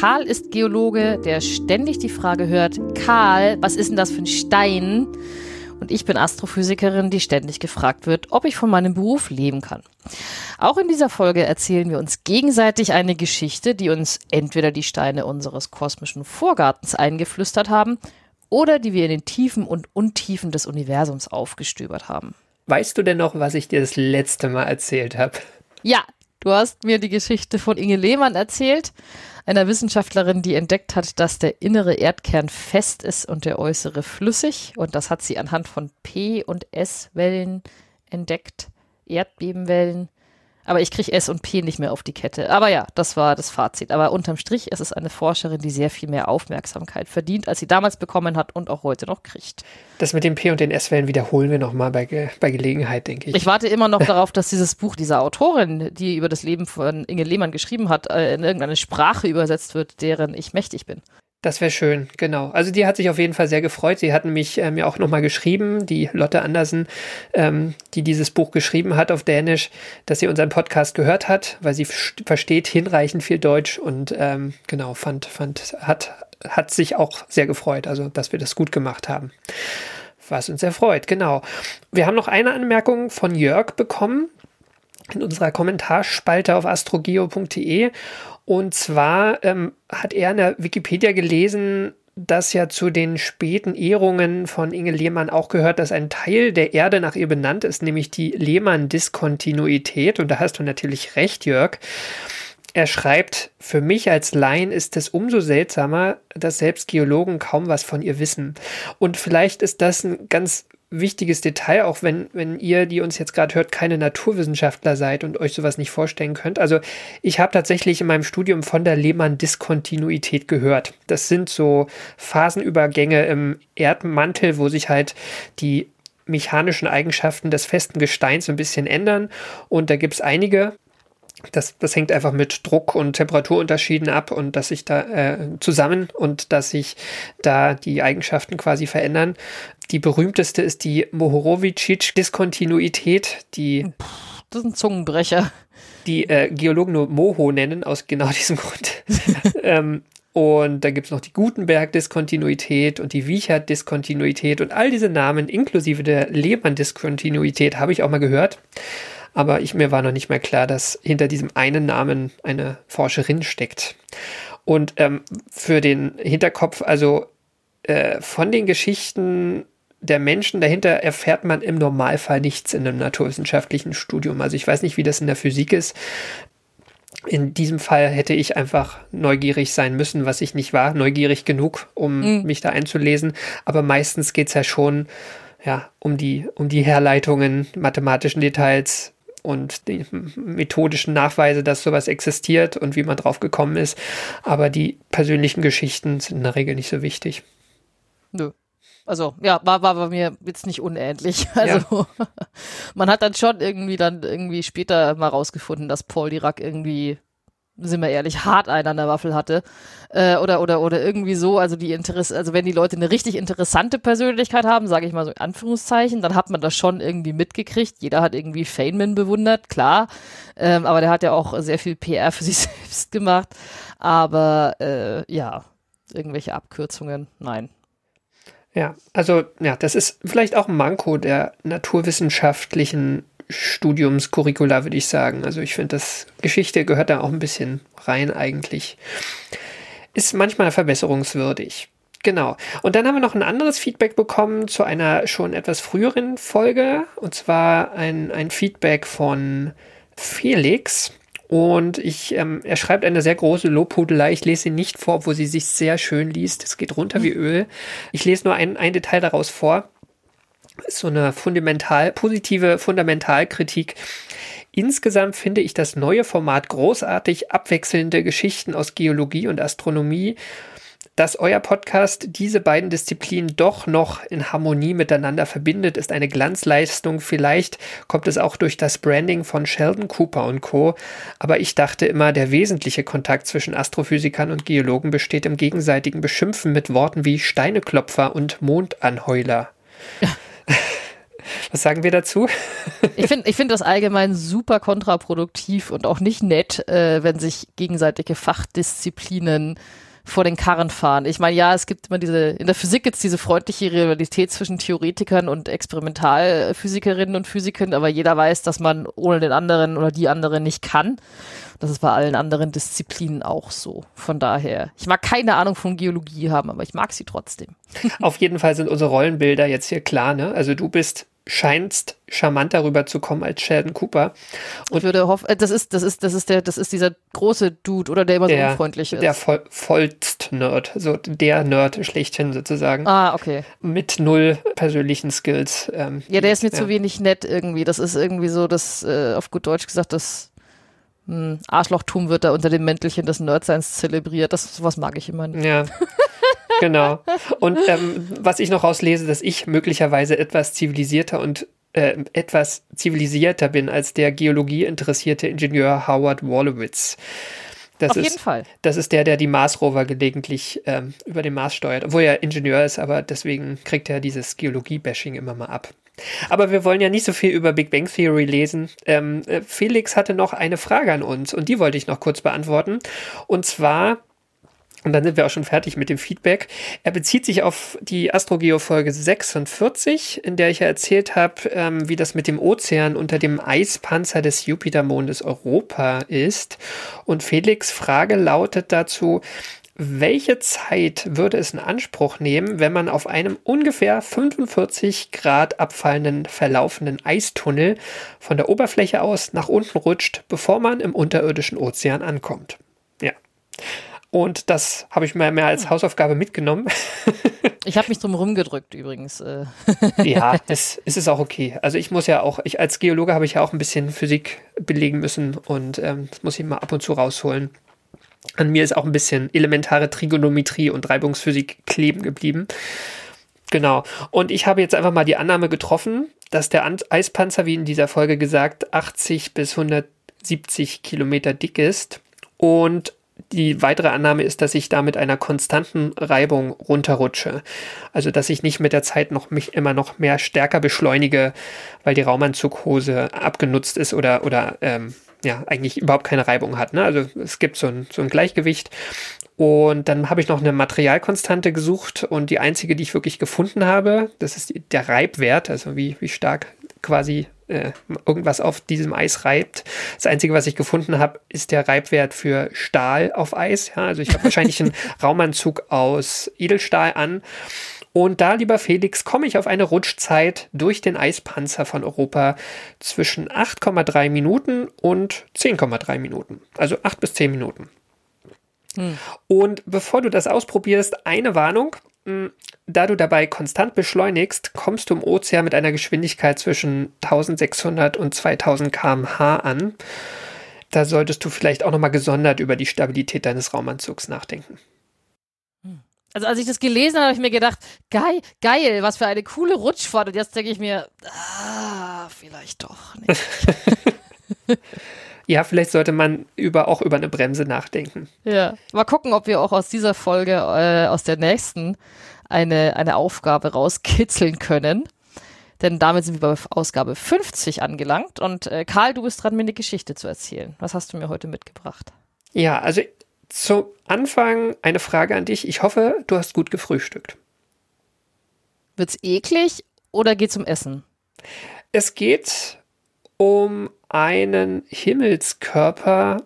Karl ist Geologe, der ständig die Frage hört, Karl, was ist denn das für ein Stein? Und ich bin Astrophysikerin, die ständig gefragt wird, ob ich von meinem Beruf leben kann. Auch in dieser Folge erzählen wir uns gegenseitig eine Geschichte, die uns entweder die Steine unseres kosmischen Vorgartens eingeflüstert haben oder die wir in den Tiefen und Untiefen des Universums aufgestöbert haben. Weißt du denn noch, was ich dir das letzte Mal erzählt habe? Ja, du hast mir die Geschichte von Inge Lehmann erzählt, einer Wissenschaftlerin, die entdeckt hat, dass der innere Erdkern fest ist und der äußere flüssig. Und das hat sie anhand von P- und S-Wellen entdeckt, Erdbebenwellen. Aber ich kriege S und P nicht mehr auf die Kette. Aber ja, das war das Fazit. Aber unterm Strich ist es eine Forscherin, die sehr viel mehr Aufmerksamkeit verdient, als sie damals bekommen hat und auch heute noch kriegt. Das mit dem P und den S-Wellen wiederholen wir nochmal bei, Ge bei Gelegenheit, denke ich. Ich warte immer noch darauf, dass dieses Buch dieser Autorin, die über das Leben von Inge Lehmann geschrieben hat, äh, in irgendeine Sprache übersetzt wird, deren ich mächtig bin. Das wäre schön, genau. Also die hat sich auf jeden Fall sehr gefreut. Sie hat nämlich äh, mir auch nochmal geschrieben, die Lotte Andersen, ähm, die dieses Buch geschrieben hat auf Dänisch, dass sie unseren Podcast gehört hat, weil sie versteht hinreichend viel Deutsch und ähm, genau, fand, fand, hat, hat sich auch sehr gefreut, also dass wir das gut gemacht haben. Was uns sehr freut, genau. Wir haben noch eine Anmerkung von Jörg bekommen in unserer Kommentarspalte auf astrogeo.de und zwar ähm, hat er in der Wikipedia gelesen, dass ja zu den späten Ehrungen von Inge Lehmann auch gehört, dass ein Teil der Erde nach ihr benannt ist, nämlich die Lehmann-Diskontinuität. Und da hast du natürlich recht, Jörg. Er schreibt, für mich als Laien ist es umso seltsamer, dass selbst Geologen kaum was von ihr wissen. Und vielleicht ist das ein ganz wichtiges Detail, auch wenn, wenn ihr, die uns jetzt gerade hört, keine Naturwissenschaftler seid und euch sowas nicht vorstellen könnt. Also ich habe tatsächlich in meinem Studium von der Lehmann-Diskontinuität gehört. Das sind so Phasenübergänge im Erdmantel, wo sich halt die mechanischen Eigenschaften des festen Gesteins ein bisschen ändern. Und da gibt es einige, das, das hängt einfach mit Druck- und Temperaturunterschieden ab und dass sich da äh, zusammen und dass sich da die Eigenschaften quasi verändern. Die berühmteste ist die Mohorovičić-Diskontinuität, die. Das ist ein Zungenbrecher. Die äh, Geologen nur Moho nennen, aus genau diesem Grund. ähm, und da gibt es noch die Gutenberg-Diskontinuität und die Wiechert-Diskontinuität und all diese Namen inklusive der Lehmann-Diskontinuität habe ich auch mal gehört. Aber ich, mir war noch nicht mehr klar, dass hinter diesem einen Namen eine Forscherin steckt. Und ähm, für den Hinterkopf, also äh, von den Geschichten der Menschen dahinter erfährt man im Normalfall nichts in einem naturwissenschaftlichen Studium. Also ich weiß nicht, wie das in der Physik ist. In diesem Fall hätte ich einfach neugierig sein müssen, was ich nicht war, neugierig genug, um mhm. mich da einzulesen. Aber meistens geht es ja schon ja, um, die, um die Herleitungen, mathematischen Details und die methodischen Nachweise, dass sowas existiert und wie man drauf gekommen ist. Aber die persönlichen Geschichten sind in der Regel nicht so wichtig. Nö. Also, ja, war, war bei mir jetzt nicht unähnlich. Also, ja. man hat dann schon irgendwie dann irgendwie später mal rausgefunden, dass Paul Dirac irgendwie, sind wir ehrlich, hart einen an der Waffel hatte. Äh, oder, oder, oder irgendwie so. Also, die Interesse, also wenn die Leute eine richtig interessante Persönlichkeit haben, sage ich mal so in Anführungszeichen, dann hat man das schon irgendwie mitgekriegt. Jeder hat irgendwie Feynman bewundert, klar. Ähm, aber der hat ja auch sehr viel PR für sich selbst gemacht. Aber, äh, ja, irgendwelche Abkürzungen, nein. Ja, also ja, das ist vielleicht auch ein Manko der naturwissenschaftlichen Studiumscurricula, würde ich sagen. Also ich finde, das Geschichte gehört da auch ein bisschen rein eigentlich. Ist manchmal verbesserungswürdig. Genau. Und dann haben wir noch ein anderes Feedback bekommen zu einer schon etwas früheren Folge. Und zwar ein, ein Feedback von Felix. Und ich, ähm, er schreibt eine sehr große Lobhudelei. Ich lese sie nicht vor, wo sie sich sehr schön liest. Es geht runter wie Öl. Ich lese nur ein, ein Detail daraus vor. Ist so eine fundamental, positive Fundamentalkritik. Insgesamt finde ich das neue Format großartig, abwechselnde Geschichten aus Geologie und Astronomie dass euer Podcast diese beiden Disziplinen doch noch in Harmonie miteinander verbindet, ist eine Glanzleistung. Vielleicht kommt es auch durch das Branding von Sheldon Cooper und Co. Aber ich dachte immer, der wesentliche Kontakt zwischen Astrophysikern und Geologen besteht im gegenseitigen Beschimpfen mit Worten wie Steineklopfer und Mondanheuler. Was sagen wir dazu? Ich finde ich find das allgemein super kontraproduktiv und auch nicht nett, äh, wenn sich gegenseitige Fachdisziplinen vor den Karren fahren. Ich meine, ja, es gibt immer diese, in der Physik gibt es diese freundliche Rivalität zwischen Theoretikern und Experimentalphysikerinnen und Physikern, aber jeder weiß, dass man ohne den anderen oder die anderen nicht kann. Das ist bei allen anderen Disziplinen auch so. Von daher, ich mag keine Ahnung von Geologie haben, aber ich mag sie trotzdem. Auf jeden Fall sind unsere Rollenbilder jetzt hier klar, ne? Also du bist scheinst charmant darüber zu kommen als Sheldon Cooper. Und ich würde hoffen, äh, das ist, das ist, das ist der, das ist dieser große Dude oder der immer der, so unfreundlich ist. Der voll, vollst Nerd, so der Nerd schlechthin sozusagen. Ah, okay. Mit null persönlichen Skills. Ähm, ja, der ist mir ja. zu wenig nett irgendwie. Das ist irgendwie so, das, äh, auf gut Deutsch gesagt, das hm, Arschlochtum wird da unter dem Mäntelchen des Nerdseins zelebriert. Das, sowas mag ich immer nicht. Ja. genau. Und ähm, was ich noch rauslese, dass ich möglicherweise etwas zivilisierter und äh, etwas zivilisierter bin als der Geologie interessierte Ingenieur Howard Wolowitz. Das Auf ist, jeden Fall. Das ist der, der die Mars-Rover gelegentlich ähm, über den Mars steuert, obwohl er Ingenieur ist, aber deswegen kriegt er dieses Geologie-Bashing immer mal ab. Aber wir wollen ja nicht so viel über Big Bang Theory lesen. Ähm, äh, Felix hatte noch eine Frage an uns und die wollte ich noch kurz beantworten. Und zwar und dann sind wir auch schon fertig mit dem Feedback. Er bezieht sich auf die Astrogeo-Folge 46, in der ich ja erzählt habe, ähm, wie das mit dem Ozean unter dem Eispanzer des Jupitermondes Europa ist. Und Felix' Frage lautet dazu, welche Zeit würde es in Anspruch nehmen, wenn man auf einem ungefähr 45 Grad abfallenden, verlaufenden Eistunnel von der Oberfläche aus nach unten rutscht, bevor man im unterirdischen Ozean ankommt? Ja. Und das habe ich mir mehr als Hausaufgabe mitgenommen. ich habe mich drum rumgedrückt übrigens. Äh. ja, das ist es auch okay. Also ich muss ja auch, ich als Geologe habe ich ja auch ein bisschen Physik belegen müssen und ähm, das muss ich mal ab und zu rausholen. An mir ist auch ein bisschen elementare Trigonometrie und Reibungsphysik kleben geblieben. Genau. Und ich habe jetzt einfach mal die Annahme getroffen, dass der Eispanzer, wie in dieser Folge gesagt, 80 bis 170 Kilometer dick ist und die weitere Annahme ist, dass ich da mit einer konstanten Reibung runterrutsche. Also, dass ich nicht mit der Zeit noch mich immer noch mehr stärker beschleunige, weil die Raumanzughose abgenutzt ist oder, oder ähm, ja, eigentlich überhaupt keine Reibung hat. Ne? Also es gibt so ein, so ein Gleichgewicht. Und dann habe ich noch eine Materialkonstante gesucht und die einzige, die ich wirklich gefunden habe, das ist der Reibwert, also wie, wie stark quasi äh, irgendwas auf diesem Eis reibt. Das Einzige, was ich gefunden habe, ist der Reibwert für Stahl auf Eis. Ja, also ich habe wahrscheinlich einen Raumanzug aus Edelstahl an. Und da, lieber Felix, komme ich auf eine Rutschzeit durch den Eispanzer von Europa zwischen 8,3 Minuten und 10,3 Minuten. Also 8 bis 10 Minuten. Hm. Und bevor du das ausprobierst, eine Warnung. Hm, da du dabei konstant beschleunigst, kommst du im Ozean mit einer Geschwindigkeit zwischen 1600 und 2000 km/h an. Da solltest du vielleicht auch nochmal gesondert über die Stabilität deines Raumanzugs nachdenken. Hm. Also als ich das gelesen habe, habe ich mir gedacht, geil, geil, was für eine coole Rutschfahrt. Und jetzt denke ich mir, ah, vielleicht doch nicht. ja, vielleicht sollte man über, auch über eine Bremse nachdenken. Ja, mal gucken, ob wir auch aus dieser Folge, äh, aus der nächsten, eine, eine Aufgabe rauskitzeln können. Denn damit sind wir bei Ausgabe 50 angelangt. Und äh, Karl, du bist dran, mir eine Geschichte zu erzählen. Was hast du mir heute mitgebracht? Ja, also zum Anfang eine Frage an dich. Ich hoffe, du hast gut gefrühstückt. Wird's eklig oder geht's um Essen? Es geht um einen Himmelskörper,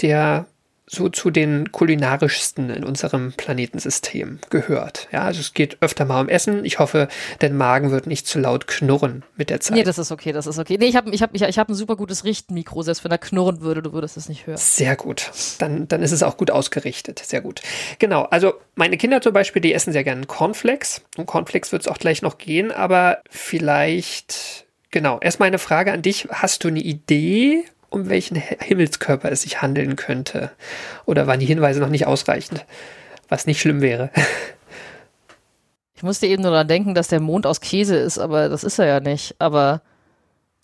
der so zu den kulinarischsten in unserem Planetensystem gehört. Ja, also es geht öfter mal um Essen. Ich hoffe, dein Magen wird nicht zu laut knurren mit der Zeit. Nee, das ist okay, das ist okay. Nee, ich habe ich hab, ich, ich hab ein super gutes Richtmikro, selbst wenn er knurren würde, du würdest es nicht hören. Sehr gut. Dann, dann ist es auch gut ausgerichtet. Sehr gut. Genau, also meine Kinder zum Beispiel, die essen sehr gerne Cornflakes. Um Cornflakes wird es auch gleich noch gehen, aber vielleicht, genau, erstmal eine Frage an dich. Hast du eine Idee, um welchen Himmelskörper es sich handeln könnte. Oder waren die Hinweise noch nicht ausreichend? Was nicht schlimm wäre. Ich musste eben nur daran denken, dass der Mond aus Käse ist, aber das ist er ja nicht. Aber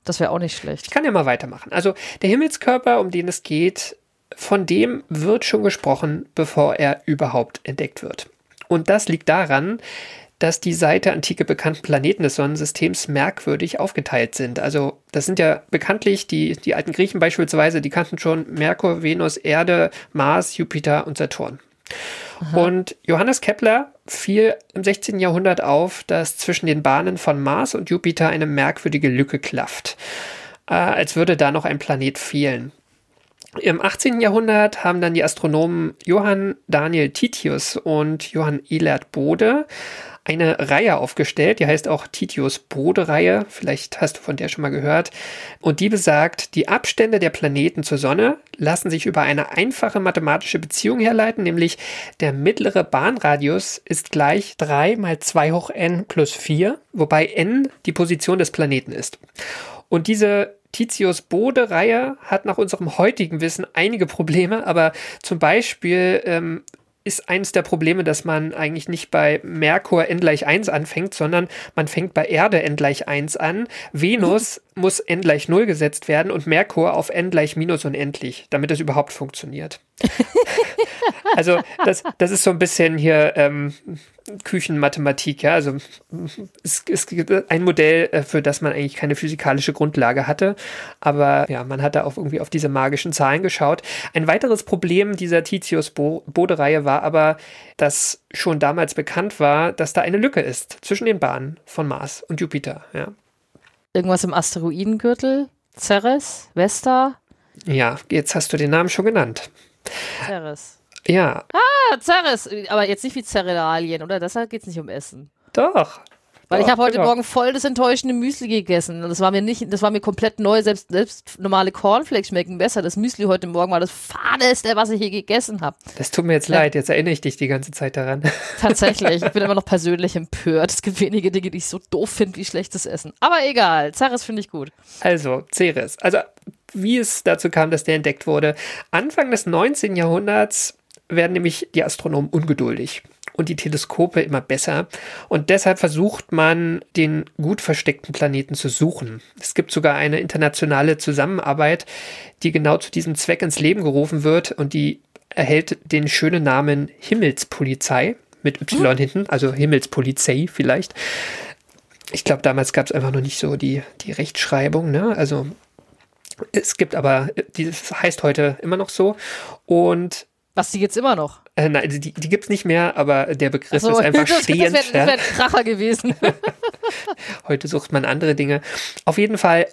das wäre auch nicht schlecht. Ich kann ja mal weitermachen. Also der Himmelskörper, um den es geht, von dem wird schon gesprochen, bevor er überhaupt entdeckt wird. Und das liegt daran, dass die seit der Antike bekannten Planeten des Sonnensystems merkwürdig aufgeteilt sind. Also das sind ja bekanntlich die, die alten Griechen beispielsweise, die kannten schon Merkur, Venus, Erde, Mars, Jupiter und Saturn. Aha. Und Johannes Kepler fiel im 16. Jahrhundert auf, dass zwischen den Bahnen von Mars und Jupiter eine merkwürdige Lücke klafft, äh, als würde da noch ein Planet fehlen. Im 18. Jahrhundert haben dann die Astronomen Johann Daniel Titius und Johann Elert Bode eine Reihe aufgestellt, die heißt auch Titius Bode-Reihe, vielleicht hast du von der schon mal gehört, und die besagt, die Abstände der Planeten zur Sonne lassen sich über eine einfache mathematische Beziehung herleiten, nämlich der mittlere Bahnradius ist gleich 3 mal 2 hoch n plus 4, wobei n die Position des Planeten ist. Und diese Titius-Bode-Reihe hat nach unserem heutigen Wissen einige Probleme, aber zum Beispiel ähm, ist eines der Probleme, dass man eigentlich nicht bei Merkur n gleich 1 anfängt, sondern man fängt bei Erde n gleich 1 an. Venus muss n gleich 0 gesetzt werden und Merkur auf n gleich minus unendlich, damit es überhaupt funktioniert. also das, das ist so ein bisschen hier ähm, Küchenmathematik, ja. Also es, gibt ein Modell, äh, für das man eigentlich keine physikalische Grundlage hatte, aber ja, man hat da auch irgendwie auf diese magischen Zahlen geschaut. Ein weiteres Problem dieser Titius-Bode-Reihe war aber, dass schon damals bekannt war, dass da eine Lücke ist zwischen den Bahnen von Mars und Jupiter, ja. Irgendwas im Asteroidengürtel? Ceres? Vesta? Ja, jetzt hast du den Namen schon genannt. Ceres. Ja. Ah, Ceres. Aber jetzt nicht wie Cerealien, oder? Deshalb geht es nicht um Essen. Doch. Weil doch, ich habe heute genau. Morgen voll das enttäuschende Müsli gegessen. Und das war mir nicht, das war mir komplett neu. Selbst, selbst normale Cornflakes schmecken besser. Das Müsli heute Morgen war das fadeste, was ich je gegessen habe. Das tut mir jetzt Ja. leid, jetzt erinnere ich dich die ganze Zeit daran. Tatsächlich. Ich bin immer noch persönlich empört. Es gibt wenige Dinge, die ich so doof finde wie schlechtes Essen. Aber egal. Ceres finde ich gut. Also, Ceres. Also, wie es dazu kam, dass der entdeckt wurde. Anfang des 19. Jahrhunderts werden nämlich die Astronomen ungeduldig und die Teleskope immer besser. Und deshalb versucht man, den gut versteckten Planeten zu suchen. Es gibt sogar eine internationale Zusammenarbeit, die genau zu diesem Zweck ins Leben gerufen wird und die erhält den schönen Namen Himmelspolizei mit Y hinten, also Himmelspolizei vielleicht. Ich glaube, damals gab es einfach noch nicht so die, die Rechtschreibung, ne? Also es gibt aber, dieses heißt heute immer noch so. Und Was, die jetzt immer noch? äh, nein, die, die gibt es nicht mehr, aber der Begriff so, ist einfach das, stehend. Das wäre wär ein Kracher gewesen. Heute sucht man andere Dinge. Auf jeden Fall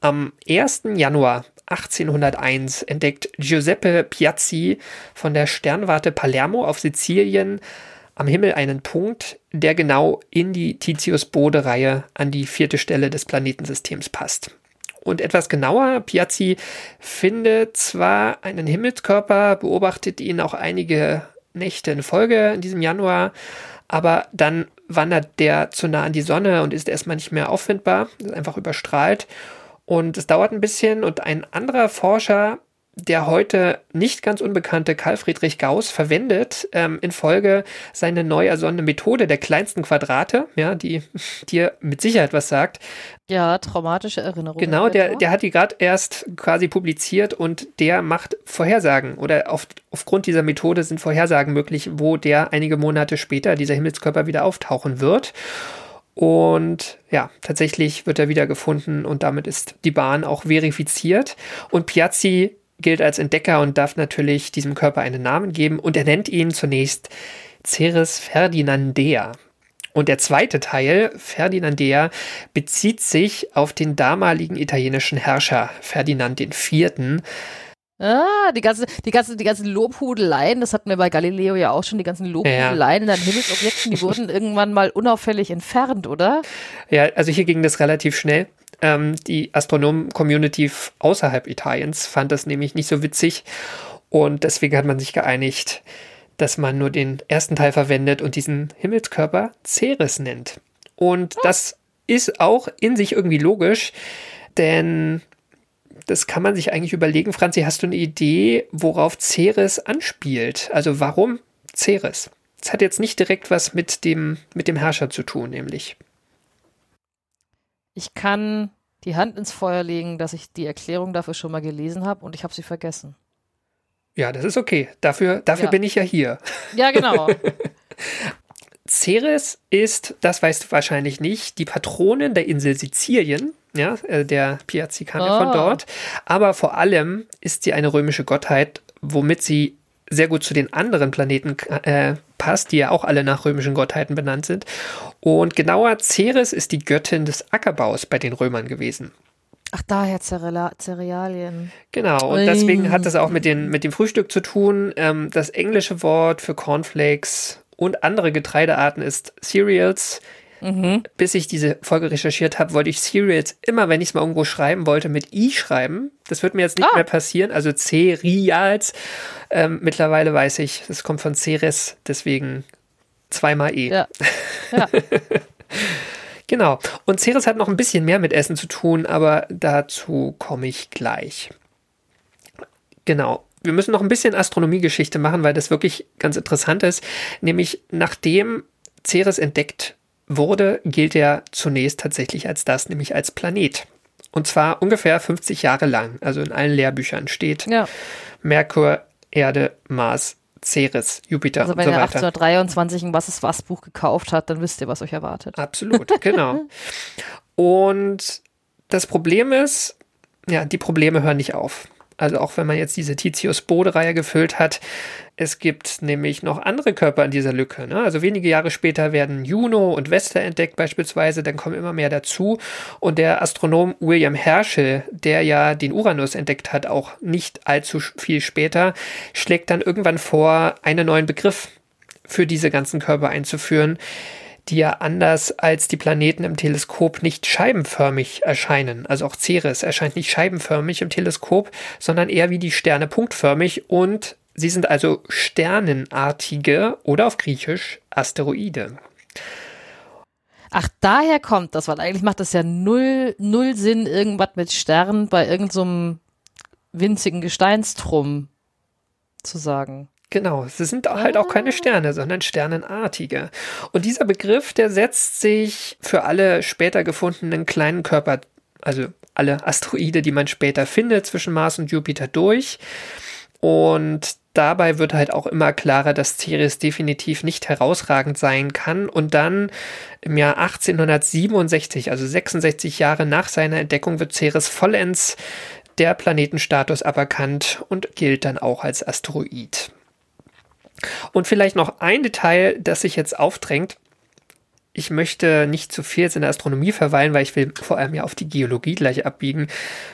am 1. Januar 1801 entdeckt Giuseppe Piazzi von der Sternwarte Palermo auf Sizilien am Himmel einen Punkt, der genau in die Titius-Bode-Reihe an die vierte Stelle des Planetensystems passt. Und etwas genauer, Piazzi findet zwar einen Himmelskörper, beobachtet ihn auch einige Nächte in Folge in diesem Januar, aber dann wandert der zu nah an die Sonne und ist erstmal nicht mehr auffindbar, ist einfach überstrahlt. Und es dauert ein bisschen und ein anderer Forscher, der heute nicht ganz unbekannte Karl Friedrich Gauss verwendet ähm, in Folge seine neu ersonnene Methode der kleinsten Quadrate, ja, die dir mit Sicherheit was sagt. ja, traumatische Erinnerungen. Genau, der, der hat die gerade erst quasi publiziert und der macht Vorhersagen oder auf, aufgrund dieser Methode sind Vorhersagen möglich, wo der einige Monate später dieser Himmelskörper wieder auftauchen wird. Und ja, tatsächlich wird er wieder gefunden und damit ist die Bahn auch verifiziert. Und Piazzi gilt als Entdecker und darf natürlich diesem Körper einen Namen geben und er nennt ihn zunächst Ceres Ferdinandea. Und der zweite Teil, Ferdinandea, bezieht sich auf den damaligen italienischen Herrscher Ferdinand IV., Ah, die ganze, die ganze, die ganzen Lobhudeleien, das hatten wir bei Galileo ja auch schon, die ganzen Lobhudeleien in den Himmelsobjekten, die wurden irgendwann mal unauffällig entfernt, oder? Ja, also hier ging das relativ schnell. Ähm, die Astronomen-Community außerhalb Italiens fand das nämlich nicht so witzig und deswegen hat man sich geeinigt, dass man nur den ersten Teil verwendet und diesen Himmelskörper Ceres nennt. Und das ist auch in sich irgendwie logisch, denn das kann man sich eigentlich überlegen. Franzi, hast du eine Idee, worauf Ceres anspielt? Also warum Ceres? Das hat jetzt nicht direkt was mit dem, mit dem Herrscher zu tun, nämlich. Ich kann die Hand ins Feuer legen, dass ich die Erklärung dafür schon mal gelesen habe und ich habe sie vergessen. Ja, das ist okay. Dafür, dafür Ja. bin ich ja hier. Ja, genau. Ceres ist, das weißt du wahrscheinlich nicht, die Patronin der Insel Sizilien, ja, äh, der Piazzicaner von Ah. dort. Aber vor allem ist sie eine römische Gottheit, womit sie sehr gut zu den anderen Planeten äh, passt, die ja auch alle nach römischen Gottheiten benannt sind. Und genauer, Ceres ist die Göttin des Ackerbaus bei den Römern gewesen. Ach, daher Cerela Cerealien. Genau, und deswegen hat das auch mit, den, mit dem Frühstück zu tun. Ähm, das englische Wort für Cornflakes und andere Getreidearten ist Cereals. Bis ich diese Folge recherchiert habe, wollte ich Cereals immer, wenn ich es mal irgendwo schreiben wollte, mit I schreiben. Das wird mir jetzt nicht Ah. mehr passieren. Also Cereals. Ähm, mittlerweile weiß ich, das kommt von Ceres, deswegen zweimal E. Ja. ja. Genau. Und Ceres hat noch ein bisschen mehr mit Essen zu tun, aber dazu komme ich gleich. Genau. Wir müssen noch ein bisschen Astronomiegeschichte machen, weil das wirklich ganz interessant ist. Nämlich nachdem Ceres entdeckt wurde, gilt er zunächst tatsächlich als das, nämlich als Planet. Und zwar ungefähr 50 Jahre lang. Also in allen Lehrbüchern steht ja. Merkur, Erde, Mars, Ceres, Jupiter Also und wenn so ihr weiter. 1823 ein Was ist was Buch gekauft hat, dann wisst ihr, was euch erwartet. Absolut, genau. Und das Problem ist, ja, die Probleme hören nicht auf. Also auch wenn man jetzt diese Titius-Bode-Reihe gefüllt hat, es gibt nämlich noch andere Körper in dieser Lücke. Ne? Also wenige Jahre später werden Juno und Vesta entdeckt beispielsweise, dann kommen immer mehr dazu. Und der Astronom William Herschel, der ja den Uranus entdeckt hat, auch nicht allzu viel später, schlägt dann irgendwann vor, einen neuen Begriff für diese ganzen Körper einzuführen, die ja anders als die Planeten im Teleskop nicht scheibenförmig erscheinen. Also auch Ceres erscheint nicht scheibenförmig im Teleskop, sondern eher wie die Sterne punktförmig und sie sind also sternenartige oder auf Griechisch Asteroide. Ach, daher kommt das, weil eigentlich macht das ja null, null Sinn, irgendwas mit Sternen bei irgendeinem so winzigen Gesteinstrum zu sagen. Genau, es sind halt auch keine Sterne, sondern sternenartige. Und dieser Begriff, der setzt sich für alle später gefundenen kleinen Körper, also alle Asteroide, die man später findet zwischen Mars und Jupiter durch. Und dabei wird halt auch immer klarer, dass Ceres definitiv nicht herausragend sein kann. Und dann im Jahr 1867, also 66 Jahre nach seiner Entdeckung, wird Ceres vollends der Planetenstatus aberkannt und gilt dann auch als Asteroid. Und vielleicht noch ein Detail, das sich jetzt aufdrängt. Ich möchte nicht zu viel jetzt in der Astronomie verweilen, weil ich will vor allem ja auf die Geologie gleich abbiegen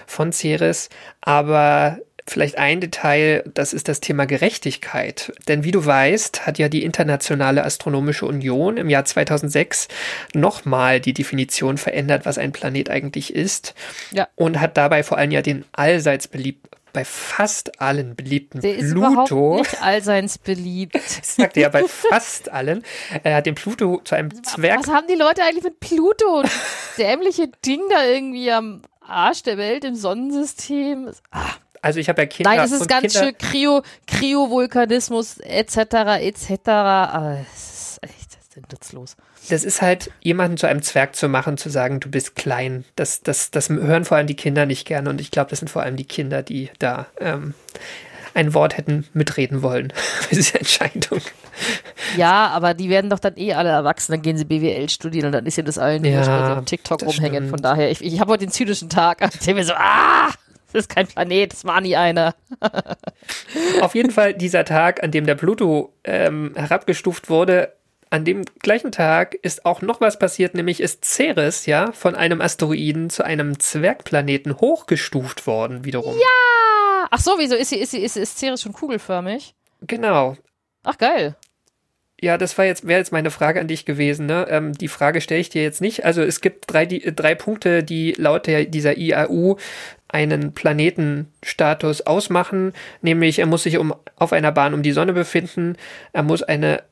von Ceres. Aber vielleicht ein Detail, das ist das Thema Gerechtigkeit. Denn wie du weißt, hat ja die Internationale Astronomische Union im Jahr 2006 nochmal die Definition verändert, was ein Planet eigentlich ist. Ja. Und hat dabei vor allem ja den allseits beliebt bei fast allen beliebten Der ist überhaupt Pluto. nicht allseits beliebt. Das sagt er ja bei fast allen. Er hat den Pluto zu einem Zwerg. Was haben die Leute eigentlich mit Pluto? Das dämliche Ding da irgendwie am Arsch der Welt im Sonnensystem. Ah, Also ich habe ja Kinder. Nein, es ist ganz Kinder, schön Kryo, Kryovulkanismus etc. etc. Echt das ist halt, jemanden zu einem Zwerg zu machen, zu sagen, du bist klein. Das, das, das hören vor allem die Kinder nicht gerne. Und ich glaube, das sind vor allem die Kinder, die da ähm, ein Wort hätten mitreden wollen für diese Entscheidung. Ja, aber die werden doch dann eh alle erwachsen, dann gehen sie BWL studieren und dann ist ja das allen Ja, sie auf TikTok rumhängen. stimmt. Von daher, ich, ich habe heute den zynischen Tag, ich denke mir so, ah, das ist kein Planet, das war nie einer. Auf jeden Fall dieser Tag, an dem der Pluto ähm, herabgestuft wurde, an dem gleichen Tag ist auch noch was passiert, nämlich ist Ceres ja von einem Asteroiden zu einem Zwergplaneten hochgestuft worden wiederum. Ah, Ach so, wieso ist sie, ist sie, ist, ist Ceres schon kugelförmig? Genau. Ach, geil. Ja, das war jetzt, wäre jetzt meine Frage an dich gewesen. Ne? Ähm, die Frage stelle ich dir jetzt nicht. Also es gibt drei, die, drei Punkte, die laut der, dieser IAU einen Planetenstatus ausmachen, nämlich er muss sich um, auf einer Bahn um die Sonne befinden, er muss eine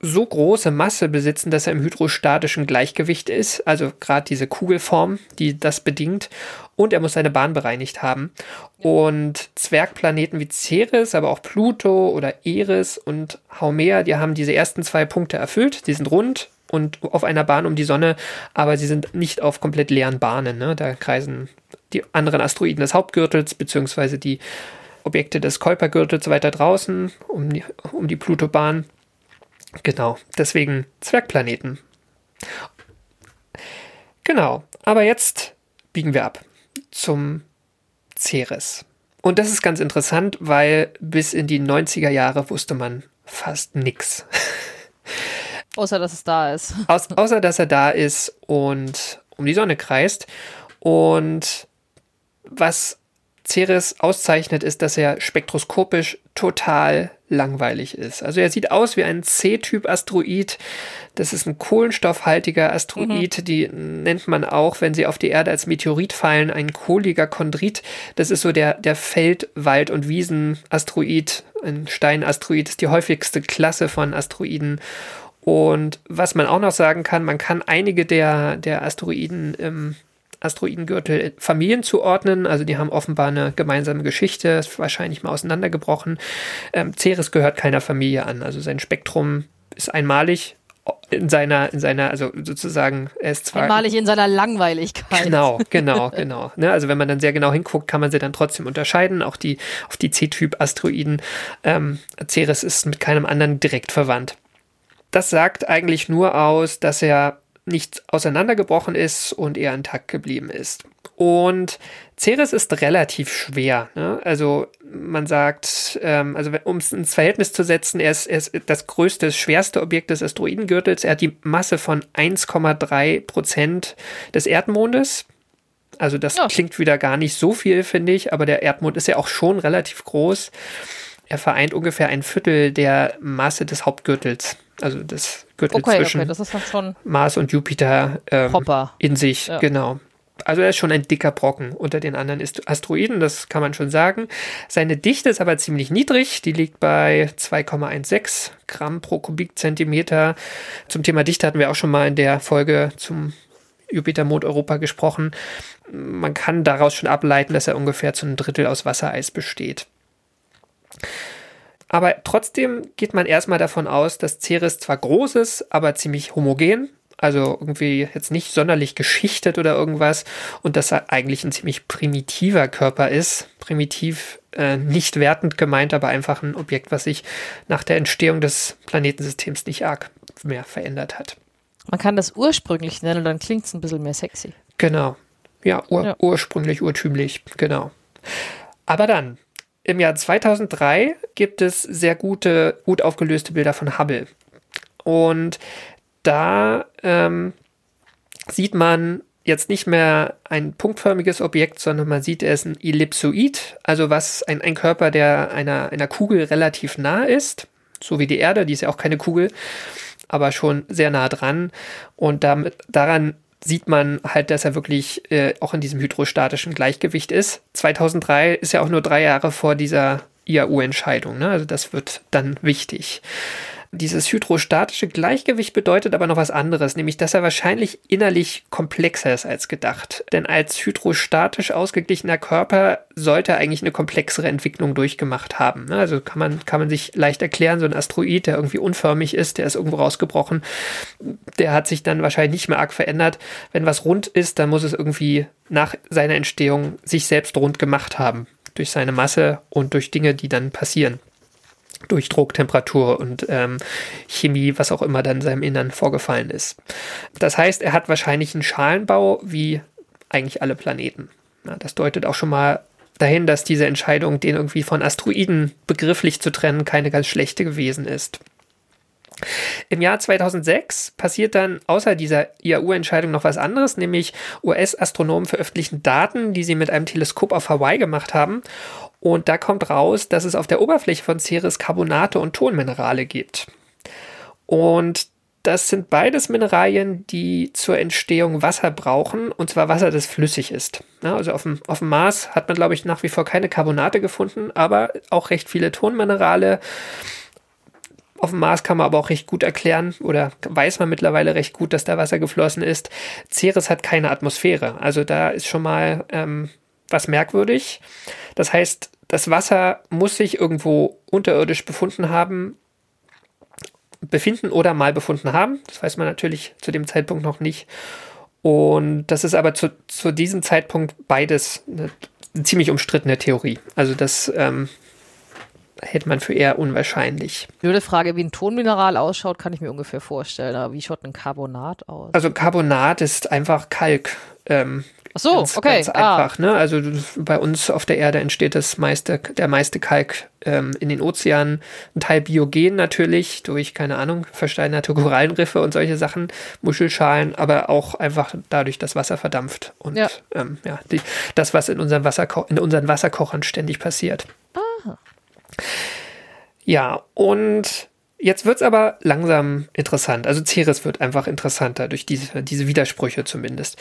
so große Masse besitzen, dass er im hydrostatischen Gleichgewicht ist, also gerade diese Kugelform, die das bedingt, und er muss seine Bahn bereinigt haben. Und Zwergplaneten wie Ceres, aber auch Pluto oder Eris und Haumea, die haben diese ersten zwei Punkte erfüllt, die sind rund und auf einer Bahn um die Sonne, aber sie sind nicht auf komplett leeren Bahnen. Ne? Da kreisen die anderen Asteroiden des Hauptgürtels beziehungsweise die Objekte des Kuipergürtels weiter draußen um die, um die Plutobahn Genau, deswegen Zwergplaneten. Genau, aber jetzt biegen wir ab zum Ceres. Und das ist ganz interessant, weil bis in die 90er Jahre wusste man fast nichts. Außer, dass es da ist. Aus, außer, dass er da ist und um die Sonne kreist. Und was Ceres auszeichnet, ist, dass er spektroskopisch total langweilig ist. Also er sieht aus wie ein C-Typ Asteroid. Das ist ein kohlenstoffhaltiger Asteroid. Mhm. Die nennt man auch, wenn sie auf die Erde als Meteorit fallen, ein kohliger Chondrit. Das ist so der, der Feld-, Wald- und Wiesen-Asteroid. Ein Steinasteroid ist die häufigste Klasse von Asteroiden. Und was man auch noch sagen kann, man kann einige der, der Asteroiden im Asteroidengürtel Familien zuordnen. Also die haben offenbar eine gemeinsame Geschichte, ist wahrscheinlich mal auseinandergebrochen. Ähm, Ceres gehört keiner Familie an. Also sein Spektrum ist einmalig in seiner, in seiner, also sozusagen, er ist zwar. Einmalig in seiner Langweiligkeit. Genau, genau, genau. Ne, also wenn man dann sehr genau hinguckt, kann man sie dann trotzdem unterscheiden. Auch die, auf die C-Typ-Asteroiden. Ähm, Ceres ist mit keinem anderen direkt verwandt. Das sagt eigentlich nur aus, dass er nicht auseinandergebrochen ist und eher intakt geblieben ist. Und Ceres ist relativ schwer. Ne? Also man sagt, ähm, also um es ins Verhältnis zu setzen, er ist, er ist das größte, schwerste Objekt des Asteroidengürtels. Er hat die Masse von 1,3 Prozent des Erdmondes. Also das ja. klingt wieder gar nicht so viel, finde ich, aber der Erdmond ist ja auch schon relativ groß. Er vereint ungefähr ein Viertel der Masse des Hauptgürtels also das Gürtel okay, zwischen okay, Mars und Jupiter ähm, in sich, ja. genau. Also er ist schon ein dicker Brocken unter den anderen Asteroiden, das kann man schon sagen. Seine Dichte ist aber ziemlich niedrig, die liegt bei 2,16 Gramm pro Kubikzentimeter. Zum Thema Dichte hatten wir auch schon mal in der Folge zum Jupiter-Mond Europa gesprochen. Man kann daraus schon ableiten, dass er ungefähr zu einem Drittel aus Wassereis besteht. Aber trotzdem geht man erstmal davon aus, dass Ceres zwar groß ist, aber ziemlich homogen, also irgendwie jetzt nicht sonderlich geschichtet oder irgendwas und dass er eigentlich ein ziemlich primitiver Körper ist. Primitiv äh, nicht wertend gemeint, aber einfach ein Objekt, was sich nach der Entstehung des Planetensystems nicht arg mehr verändert hat. Man kann das ursprünglich nennen und dann klingt es ein bisschen mehr sexy. Genau. Ja, ur ja. ursprünglich, urtümlich, genau. Aber dann, im Jahr 2003 gibt es sehr gute, gut aufgelöste Bilder von Hubble. Und da ähm, sieht man jetzt nicht mehr ein punktförmiges Objekt, sondern man sieht, ist ein Ellipsoid, also was ein, ein Körper, der einer, einer Kugel relativ nah ist, so wie die Erde, die ist ja auch keine Kugel, aber schon sehr nah dran. Und damit, daran sieht man halt, dass er wirklich äh, auch in diesem hydrostatischen Gleichgewicht ist. 2003 ist ja auch nur drei Jahre vor dieser IAU-Entscheidung. Ne? Also das wird dann wichtig. Dieses hydrostatische Gleichgewicht bedeutet aber noch was anderes, nämlich dass er wahrscheinlich innerlich komplexer ist als gedacht. Denn als hydrostatisch ausgeglichener Körper sollte er eigentlich eine komplexere Entwicklung durchgemacht haben. Ne? Also kann man, kann man sich leicht erklären, so ein Asteroid, der irgendwie unförmig ist, der ist irgendwo rausgebrochen, der hat sich dann wahrscheinlich nicht mehr arg verändert. Wenn was rund ist, dann muss es irgendwie nach seiner Entstehung sich selbst rund gemacht haben durch seine Masse und durch Dinge, die dann passieren durch Druck, Temperatur und ähm, Chemie, was auch immer dann in seinem Innern vorgefallen ist. Das heißt, er hat wahrscheinlich einen Schalenbau wie eigentlich alle Planeten. Ja, das deutet auch schon mal dahin, dass diese Entscheidung, den irgendwie von Asteroiden begrifflich zu trennen, keine ganz schlechte gewesen ist. Im Jahr 2006 passiert dann außer dieser IAU-Entscheidung noch was anderes, nämlich US-Astronomen veröffentlichen Daten, die sie mit einem Teleskop auf Hawaii gemacht haben Und da kommt raus, dass es auf der Oberfläche von Ceres Carbonate und Tonminerale gibt. Und das sind beides Mineralien, die zur Entstehung Wasser brauchen, und zwar Wasser, das flüssig ist. Ja, also auf dem, auf dem Mars hat man, glaube ich, nach wie vor keine Carbonate gefunden, aber auch recht viele Tonminerale. Auf dem Mars kann man aber auch recht gut erklären oder weiß man mittlerweile recht gut, dass da Wasser geflossen ist. Ceres hat keine Atmosphäre, also da ist schon mal ähm, was merkwürdig. Das heißt, das Wasser muss sich irgendwo unterirdisch befunden haben, befinden oder mal befunden haben. Das weiß man natürlich zu dem Zeitpunkt noch nicht. Und das ist aber zu, zu diesem Zeitpunkt beides eine, eine ziemlich umstrittene Theorie. Also das ähm, hätte man für eher unwahrscheinlich. Blöde Frage, wie ein Tonmineral ausschaut, kann ich mir ungefähr vorstellen. Aber wie schaut ein Carbonat aus? Also Carbonat ist einfach Kalk. Ähm, Ach so, ganz, okay. Ganz einfach, ah. ne? Also bei uns auf der Erde entsteht das meiste, der meiste Kalk ähm, in den Ozeanen. Ein Teil biogen natürlich durch, keine Ahnung, versteinerte Korallenriffe und solche Sachen, Muschelschalen, aber auch einfach dadurch, dass Wasser verdampft. Und ja, ähm, ja die, das, was in, unserem Wasserko in unseren Wasserkochern ständig passiert. Aha. Ja, und Jetzt wird es aber langsam interessant. Also Ceres wird einfach interessanter durch diese, diese Widersprüche zumindest.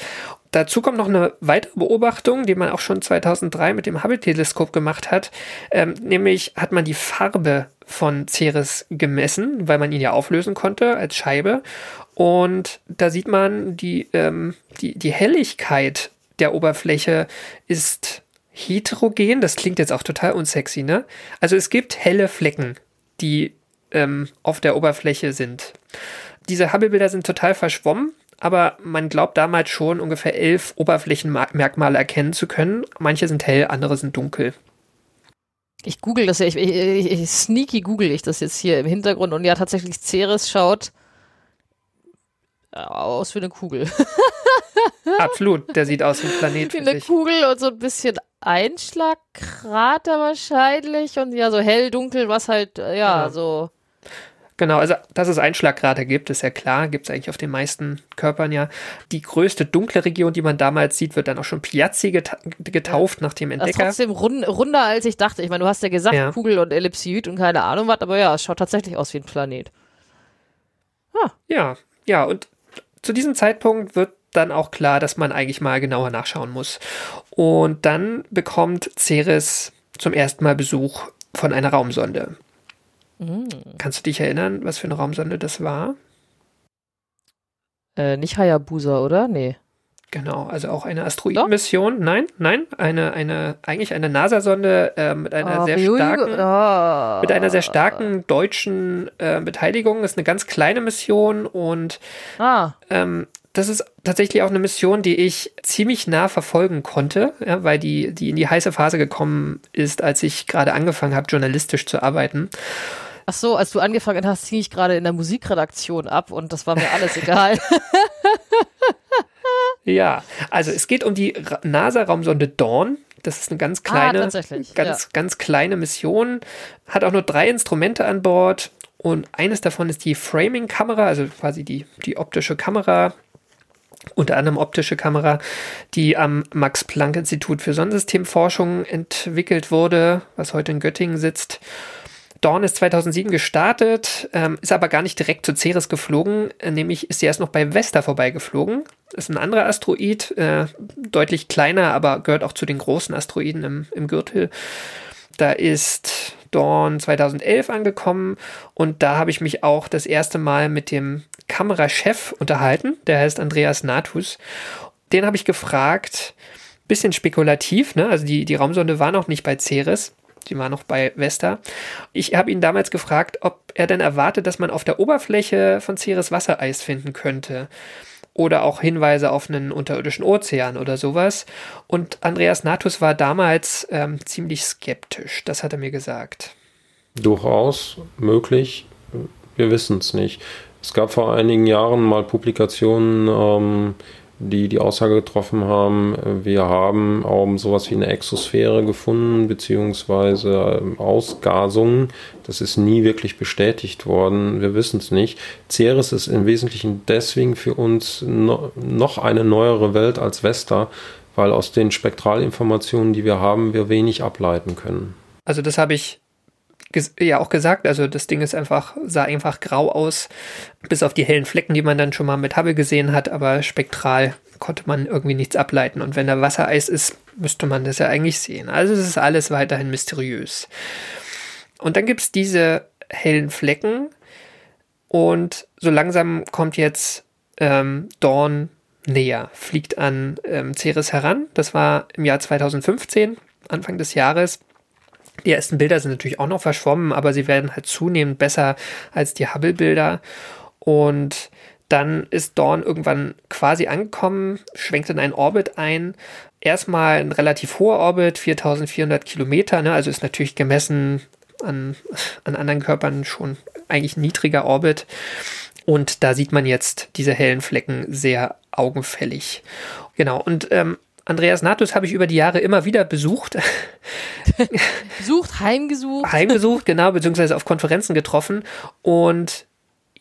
Dazu kommt noch eine weitere Beobachtung, die man auch schon 2003 mit dem Hubble-Teleskop gemacht hat. Ähm, nämlich hat man die Farbe von Ceres gemessen, weil man ihn ja auflösen konnte als Scheibe. Und da sieht man, die, ähm, die, die Helligkeit der Oberfläche ist heterogen. Das klingt jetzt auch total unsexy, ne? Also es gibt helle Flecken, die ähm, auf der Oberfläche sind. Diese Hubble-Bilder sind total verschwommen, aber man glaubt damals schon ungefähr elf Oberflächenmerkmale erkennen zu können. Manche sind hell, andere sind dunkel. Ich google das ja, ich, ich, ich, sneaky google ich das jetzt hier im Hintergrund und ja, tatsächlich Ceres schaut aus wie eine Kugel. Absolut, der sieht aus wie ein Planet. Wie eine. Kugel und so ein bisschen Einschlagkrater wahrscheinlich und ja, so hell, dunkel, was halt, äh, ja, ja. so. Genau, also dass es Einschlagkrater gibt, ist ja klar, gibt es eigentlich auf den meisten Körpern ja. Die größte dunkle Region, die man damals sieht, wird dann auch schon Piazzi geta getauft ja. nach dem Entdecker. Das ist trotzdem rund, runder, als ich dachte. Ich meine, du hast ja gesagt, ja. Kugel und Ellipsioid und keine Ahnung was, aber ja, es schaut tatsächlich aus wie ein Planet. Ah. Ja, ja, und zu diesem Zeitpunkt wird dann auch klar, dass man eigentlich mal genauer nachschauen muss. Und dann bekommt Ceres zum ersten Mal Besuch von einer Raumsonde. Mhm. Kannst du dich erinnern, was für eine Raumsonde das war? Äh, nicht Hayabusa, oder? Nee. Genau, also auch eine Asteroidenmission. Nein, nein, eine, eine, eigentlich eine NASA-Sonde äh, mit einer oh, sehr starken, oh. mit einer sehr starken deutschen äh, Beteiligung. Das ist eine ganz kleine Mission und ah. ähm, das ist tatsächlich auch eine Mission, die ich ziemlich nah verfolgen konnte, ja, weil die, die in die heiße Phase gekommen ist, als ich gerade angefangen habe, journalistisch zu arbeiten. Ach so, als du angefangen hast, ziehe ich gerade in der Musikredaktion ab und das war mir alles egal. Ja, also es geht um die NASA-Raumsonde Dawn. Das ist eine ganz ah, kleine, ah, ganz, ja. ganz kleine Mission. Hat auch nur drei Instrumente an Bord. Und eines davon ist die Framing-Kamera, also quasi die, die optische Kamera, unter anderem optische Kamera, die am Max-Planck-Institut für Sonnensystemforschung entwickelt wurde, was heute in Göttingen sitzt. Dawn ist 2007 gestartet, ähm, ist aber gar nicht direkt zu Ceres geflogen, äh, nämlich ist sie erst noch bei Vesta vorbeigeflogen. Ist ein anderer Asteroid, äh, deutlich kleiner, aber gehört auch zu den großen Asteroiden im, im Gürtel. Da ist Dawn 2011 angekommen und da habe ich mich auch das erste Mal mit dem Kamerachef unterhalten, der heißt Andreas Natus. Den habe ich gefragt, bisschen spekulativ, ne? also die, die Raumsonde war noch nicht bei Ceres, die war noch bei Vesta. Ich habe ihn damals gefragt, ob er denn erwartet, dass man auf der Oberfläche von Ceres Wassereis finden könnte. Oder auch Hinweise auf einen unterirdischen Ozean oder sowas. Und Andreas Natus war damals ähm, ziemlich skeptisch. Das hat er mir gesagt. Durchaus möglich. Wir wissen es nicht. Es gab vor einigen Jahren mal Publikationen, ähm, die die Aussage getroffen haben, wir haben auch sowas wie eine Exosphäre gefunden, beziehungsweise ähm, Ausgasungen. Das ist nie wirklich bestätigt worden. Wir wissen es nicht. Ceres ist im Wesentlichen deswegen für uns no, noch eine neuere Welt als Vesta, weil aus den Spektralinformationen, die wir haben, wir wenig ableiten können. Also das habe ich ja auch gesagt. Also das Ding ist einfach, sah einfach grau aus, bis auf die hellen Flecken, die man dann schon mal mit Hubble gesehen hat, aber spektral konnte man irgendwie nichts ableiten. Und wenn da Wassereis ist, müsste man das ja eigentlich sehen. Also es ist alles weiterhin mysteriös. Und dann gibt es diese hellen Flecken und so langsam kommt jetzt ähm, Dawn näher, fliegt an ähm, Ceres heran. Das war im Jahr 2015, Anfang des Jahres. Die ersten Bilder sind natürlich auch noch verschwommen, aber sie werden halt zunehmend besser als die Hubble-Bilder. Und dann ist Dawn irgendwann quasi angekommen, schwenkt in einen Orbit ein. Erstmal ein relativ hoher Orbit, 4400 Kilometer, ne? also ist natürlich gemessen an, an anderen Körpern schon eigentlich niedriger Orbit. Und da sieht man jetzt diese hellen Flecken sehr augenfällig. Genau, und ähm, Andreas Natus habe ich über die Jahre immer wieder besucht. Besucht, heimgesucht. Heimgesucht, genau, beziehungsweise auf Konferenzen getroffen. Und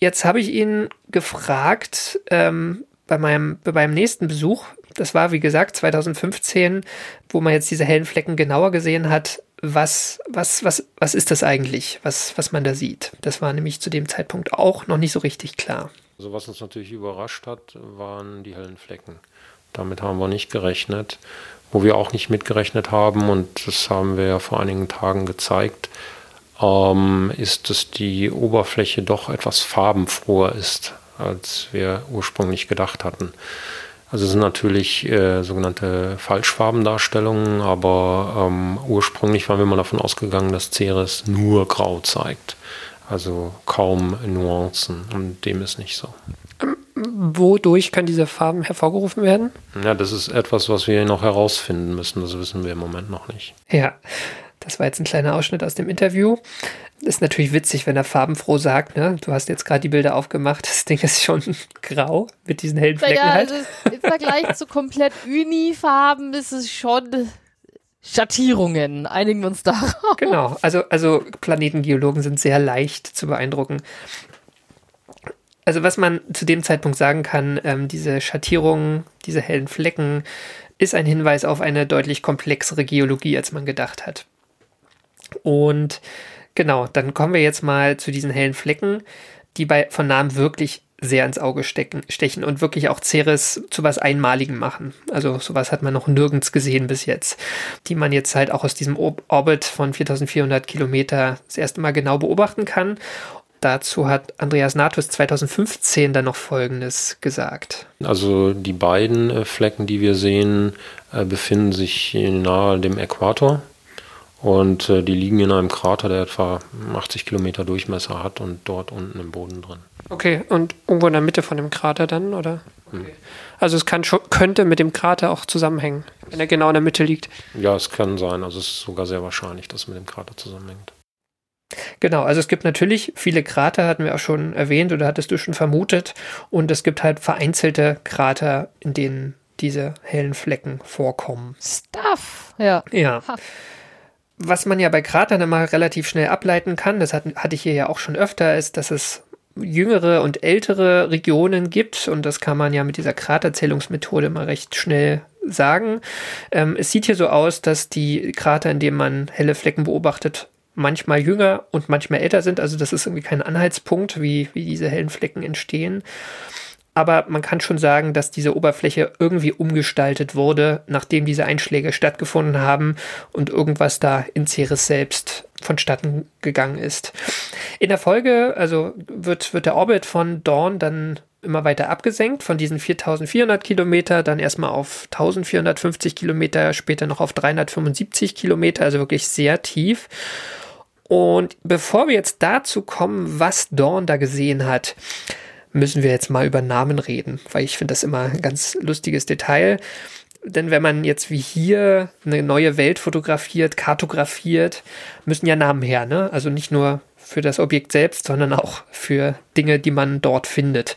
jetzt habe ich ihn gefragt, ähm, bei, meinem, bei meinem nächsten Besuch, das war wie gesagt 2015, wo man jetzt diese hellen Flecken genauer gesehen hat, was, was, was, was ist das eigentlich, was, was man da sieht. Das war nämlich zu dem Zeitpunkt auch noch nicht so richtig klar. Also was uns natürlich überrascht hat, waren die hellen Flecken. Damit haben wir nicht gerechnet. Wo wir auch nicht mitgerechnet haben, und das haben wir ja vor einigen Tagen gezeigt, ähm, ist, dass die Oberfläche doch etwas farbenfroher ist, als wir ursprünglich gedacht hatten. Also es sind natürlich äh, sogenannte Falschfarbendarstellungen, aber ähm, ursprünglich waren wir mal davon ausgegangen, dass Ceres nur grau zeigt. Also kaum Nuancen und dem ist nicht so. Wodurch können diese Farben hervorgerufen werden? Ja, das ist etwas, was wir noch herausfinden müssen. Das wissen wir im Moment noch nicht. Ja, das war jetzt ein kleiner Ausschnitt aus dem Interview. Ist natürlich witzig, wenn er farbenfroh sagt, ne? Du hast jetzt gerade die Bilder aufgemacht, das Ding ist schon grau mit diesen hellen Flecken ja, halt. Also Im Vergleich zu komplett Unifarben ist es schon Schattierungen. Einigen wir uns darauf. Genau, also, also Planetengeologen sind sehr leicht zu beeindrucken. Also was man zu dem Zeitpunkt sagen kann, ähm, diese Schattierungen, diese hellen Flecken, ist ein Hinweis auf eine deutlich komplexere Geologie, als man gedacht hat. Und genau, dann kommen wir jetzt mal zu diesen hellen Flecken, die bei von Namen wirklich sehr ins Auge stecken, stechen und wirklich auch Ceres zu was Einmaligem machen. Also sowas hat man noch nirgends gesehen bis jetzt, die man jetzt halt auch aus diesem Orbit von 4400 Kilometer das erste Mal genau beobachten kann Dazu hat Andreas Natus 2015 dann noch Folgendes gesagt. Also die beiden äh, Flecken, die wir sehen, äh, befinden sich nahe dem Äquator und äh, die liegen in einem Krater, der etwa 80 Kilometer Durchmesser hat und dort unten im Boden drin. Okay, und irgendwo in der Mitte von dem Krater dann, oder? Okay. Hm. Also es kann, könnte mit dem Krater auch zusammenhängen, wenn er genau in der Mitte liegt. Ja, es kann sein. Also es ist sogar sehr wahrscheinlich, dass es mit dem Krater zusammenhängt. Genau, also es gibt natürlich viele Krater, hatten wir auch schon erwähnt oder hattest du schon vermutet. Und es gibt halt vereinzelte Krater, in denen diese hellen Flecken vorkommen. Stuff, ja. Ja. Was man ja bei Kratern immer relativ schnell ableiten kann, das hat, hatte ich hier ja auch schon öfter, ist, dass es jüngere und ältere Regionen gibt. Und das kann man ja mit dieser Kraterzählungsmethode mal recht schnell sagen. Ähm, es sieht hier so aus, dass die Krater, in denen man helle Flecken beobachtet, manchmal jünger und manchmal älter sind. Also das ist irgendwie kein Anhaltspunkt, wie, wie diese hellen Flecken entstehen. Aber man kann schon sagen, dass diese Oberfläche irgendwie umgestaltet wurde, nachdem diese Einschläge stattgefunden haben und irgendwas da in Ceres selbst vonstatten gegangen ist. In der Folge, also wird, wird der Orbit von Dawn dann immer weiter abgesenkt, von diesen 4400 Kilometer, dann erstmal auf 1450 Kilometer, später noch auf 375 Kilometer, also wirklich sehr tief. Und bevor wir jetzt dazu kommen, was Dawn da gesehen hat, müssen wir jetzt mal über Namen reden, weil ich finde das immer ein ganz lustiges Detail. Denn wenn man jetzt wie hier eine neue Welt fotografiert, kartografiert, müssen ja Namen her, ne? Also nicht nur für das Objekt selbst, sondern auch für Dinge, die man dort findet.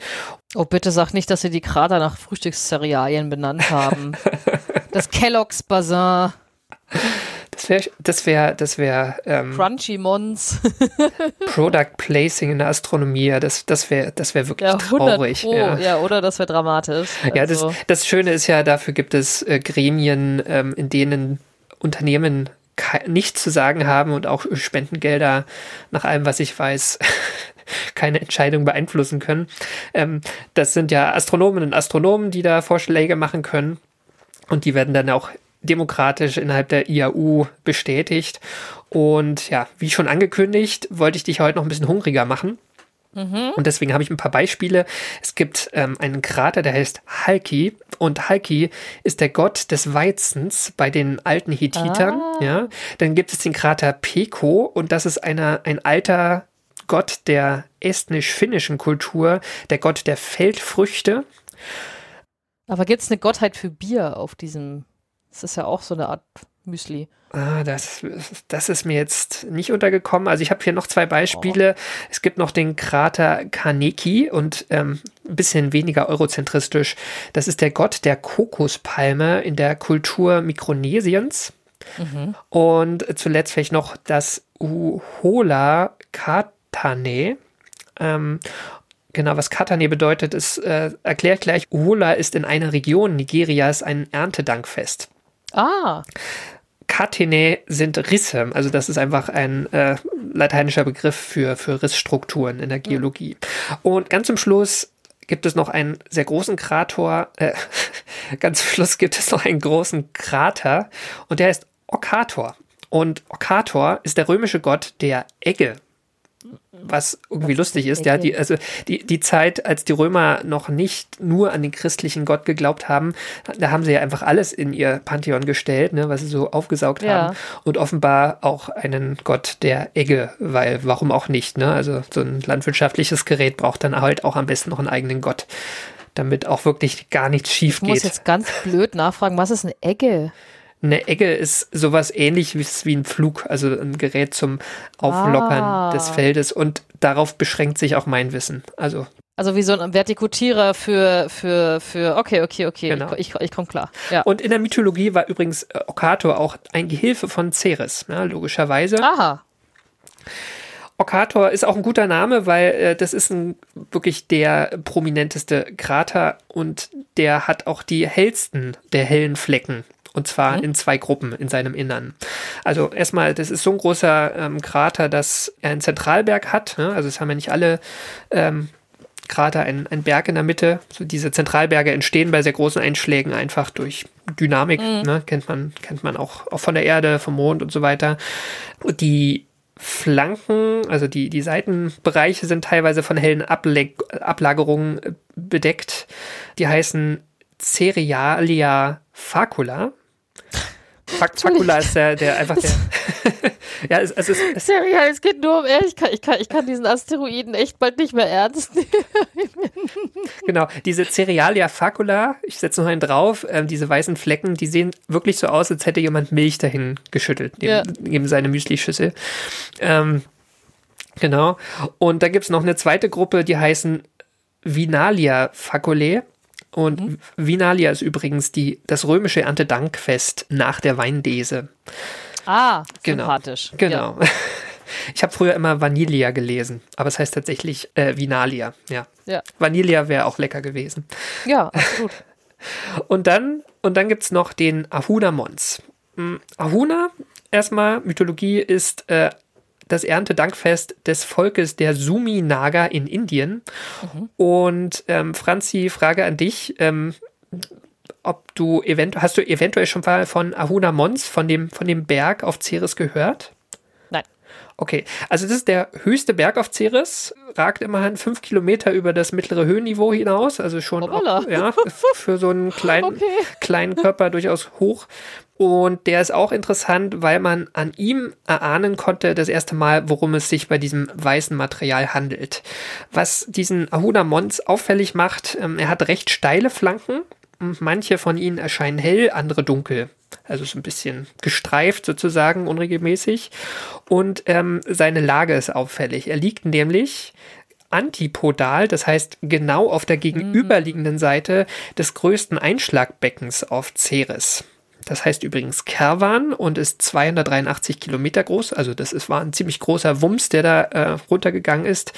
Oh, bitte sag nicht, dass sie die Krater nach Frühstückscerealien benannt haben. das Kellogg's Basin. Das wäre, das wäre, das wäre ähm, Crunchy Mons. Product Placing in der Astronomie. Das, das wäre, das wäre wirklich Ja, 100 traurig. Pro. ja. Ja. oder das wäre dramatisch. Ja, das, Also, das Schöne ist ja, dafür gibt es äh, Gremien, ähm, in denen Unternehmen nichts zu sagen haben und auch Spendengelder, nach allem, was ich weiß, keine Entscheidung beeinflussen können. Ähm, das sind ja Astronomen und Astronomen, die da Vorschläge machen können. Und die werden dann auch demokratisch innerhalb der IAU bestätigt. Und ja, wie schon angekündigt, wollte ich dich heute noch ein bisschen hungriger machen. Und deswegen habe ich ein paar Beispiele. Es gibt ähm, einen Krater, der heißt Halki. Und Halki ist der Gott des Weizens bei den alten Hethitern. Ja. Dann gibt es den Krater Peko. Und das ist einer, ein alter Gott der estnisch-finnischen Kultur, der Gott der Feldfrüchte. aber gibt es eine Gottheit für Bier auf diesem? Das ist ja auch so eine Art Müsli. Ah, das, das ist mir jetzt nicht untergekommen. Also ich habe hier noch zwei Beispiele. Es gibt noch den Krater Kaneki und ähm, ein bisschen weniger eurozentristisch. Das ist der Gott der Kokospalme in der Kultur Mikronesiens. Und zuletzt vielleicht noch das Uhola Katane. Ähm, Genau, was Katane bedeutet, ist, äh, erklärt gleich, Uhola ist in einer Region Nigerias ein Erntedankfest. Ah, Catene sind Risse, also das ist einfach ein äh, lateinischer Begriff für, für Rissstrukturen in der Geologie. Und ganz zum Schluss gibt es noch einen sehr großen Krater, äh, ganz zum Schluss gibt es noch einen großen Krater und der ist Okator. Und Okator ist der römische Gott der Egge. Was irgendwie lustig ist, ja, die, also die, die Zeit, als die Römer noch nicht nur an den christlichen Gott geglaubt haben, da haben sie ja einfach alles in ihr Pantheon gestellt, ne, was sie so aufgesaugt Ja. haben. Und offenbar auch einen Gott der Egge, weil warum auch nicht, ne? Also so ein landwirtschaftliches Gerät braucht dann halt auch am besten noch einen eigenen Gott, damit auch wirklich gar nichts schief ich muss geht. jetzt ganz blöd nachfragen, was ist eine Egge? Eine Egge ist sowas ähnliches wie ein Flug, also ein Gerät zum Auflockern Ah. des Feldes und darauf beschränkt sich auch mein Wissen. Also Also wie so ein Vertikutierer für, für, für, okay, okay, okay, Genau. ich, ich, ich komme klar. Ja. und in der Mythologie war übrigens äh, Okator auch ein Gehilfe von Ceres, ja, logischerweise. Aha, Okator ist auch ein guter Name, weil äh, das ist ein, wirklich der prominenteste Krater und der hat auch die hellsten der hellen Flecken. Und zwar in zwei Gruppen in seinem Innern. Also erstmal, das ist so ein großer ähm, Krater, dass er einen Zentralberg hat. Ne? Also es haben ja nicht alle ähm, Krater einen, einen Berg in der Mitte. So diese Zentralberge entstehen bei sehr großen Einschlägen einfach durch Dynamik. Ne? Kennt man, kennt man auch, auch von der Erde, vom Mond und so weiter. Und die Flanken, also die, die Seitenbereiche sind teilweise von hellen Ableg Ablagerungen äh, bedeckt. Die heißen Cerealia facula. Facula ist der, der einfach der. ja, es, es ist, es, Serial, es geht nur um er. Ich kann, ich, kann, ich kann diesen Asteroiden echt bald nicht mehr ernst nehmen. genau, diese Cerealia facula, ich setze noch einen drauf, ähm, diese weißen Flecken, die sehen wirklich so aus, als hätte jemand Milch dahin geschüttelt, neben, Ja. neben seine Müslischüssel. Ähm, genau. Und da gibt es noch eine zweite Gruppe, die heißen Vinalia faculae. Und Vinalia ist übrigens die, das römische Erntedankfest nach der Weindese. Ah, Genau. sympathisch. Genau. Ich habe früher immer Vanillia gelesen, aber es heißt tatsächlich äh, Vinalia. Ja. Ja, Vanillia wäre auch lecker gewesen. ja, ja absolut. Und dann, und dann gibt es noch den Ahuna Mons. Mm, Ahuna, erstmal, Mythologie ist äh, das Erntedankfest des Volkes der Sumi Naga in Indien. Und ähm, Franzi, Frage an dich. Ähm, ob du eventuell, hast du eventuell schon mal von Ahuna Mons, von dem, von dem Berg auf Ceres gehört? Okay, also das ist der höchste Berg auf Ceres, ragt immerhin fünf Kilometer über das mittlere Höhenniveau hinaus, also schon auch, ja, für so einen kleinen, Okay. kleinen Körper durchaus hoch. Und der ist auch interessant, weil man an ihm erahnen konnte, das erste Mal, worum es sich bei diesem weißen Material handelt. Was diesen Ahuna Mons auffällig macht, ähm, er hat recht steile Flanken. Manche von ihnen erscheinen hell, andere dunkel. Also so ein bisschen gestreift sozusagen, unregelmäßig. Und ähm, seine Lage ist auffällig. Er liegt nämlich antipodal, das heißt genau auf der gegenüberliegenden Seite des größten Einschlagbeckens auf Ceres. Das heißt übrigens Kerwan und ist 283 Kilometer groß. Also das ist, war ein ziemlich großer Wumms, der da äh, runtergegangen ist.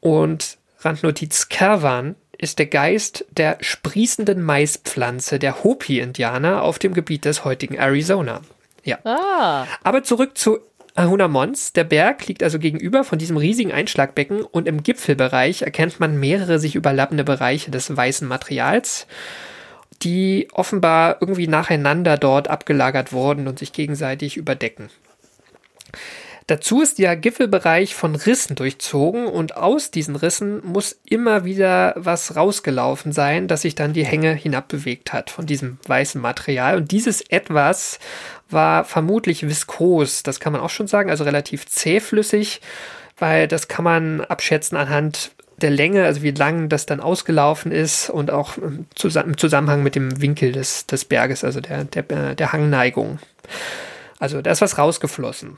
Und Randnotiz Kerwan ist der Geist der sprießenden Maispflanze der Hopi-Indianer auf dem Gebiet des heutigen Arizona. Ja. Ah. Aber zurück zu Ahuna Mons. Der Berg liegt also gegenüber von diesem riesigen Einschlagbecken und im Gipfelbereich erkennt man mehrere sich überlappende Bereiche des weißen Materials, die offenbar irgendwie nacheinander dort abgelagert wurden und sich gegenseitig überdecken. Dazu ist der Gipfelbereich von Rissen durchzogen und aus diesen Rissen muss immer wieder was rausgelaufen sein, das sich dann die Hänge hinabbewegt hat von diesem weißen Material. Und dieses etwas war vermutlich viskos, das kann man auch schon sagen, also relativ zähflüssig, weil das kann man abschätzen anhand der Länge, also wie lang das dann ausgelaufen ist und auch im Zusammenhang mit dem Winkel des, des Berges, also der, der, der Hangneigung. Also da ist was rausgeflossen.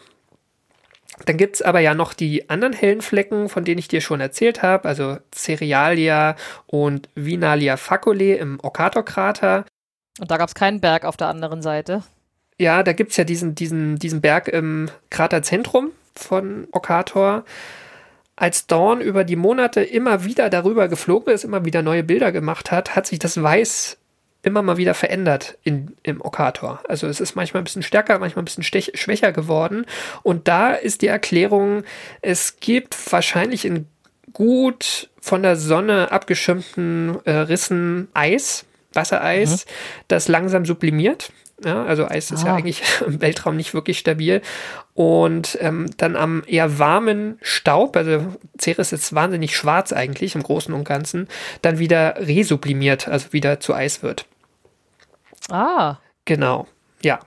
Dann gibt es aber ja noch die anderen hellen Flecken, von denen ich dir schon erzählt habe, also Cerealia und Vinalia faculae im Okator-Krater. Und da gab es keinen Berg auf der anderen Seite. Ja, da gibt es ja diesen, diesen, diesen Berg im Kraterzentrum von Okator. Als Dawn über die Monate immer wieder darüber geflogen ist, immer wieder neue Bilder gemacht hat, hat sich das Weiß immer mal wieder verändert in, im Okator. Also es ist manchmal ein bisschen stärker, manchmal ein bisschen stech, schwächer geworden. Und da ist die Erklärung, es gibt wahrscheinlich in gut von der Sonne abgeschirmten äh, Rissen Eis, Wassereis, mhm. das langsam sublimiert. Ja, also Eis ist ah. ja eigentlich im Weltraum nicht wirklich stabil. Und ähm, dann am eher warmen Staub, also Ceres ist wahnsinnig schwarz eigentlich im Großen und Ganzen, dann wieder resublimiert, also wieder zu Eis wird. Ah. Genau, ja.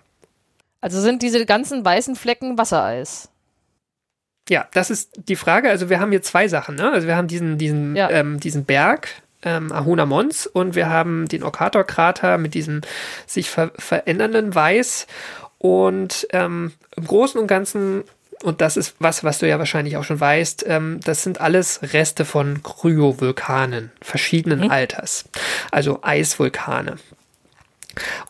Also sind diese ganzen weißen Flecken Wassereis? Ja, das ist die Frage. Also wir haben hier zwei Sachen. Ne? Also wir haben diesen, diesen, ja. ähm, diesen Berg, ähm, Ahuna Mons, und wir haben den Okator-Krater mit diesem sich ver verändernden Weiß. Und ähm, im Großen und Ganzen, und das ist was, was du ja wahrscheinlich auch schon weißt, ähm, das sind alles Reste von Kryovulkanen verschiedenen mhm. Alters. Also Eisvulkane.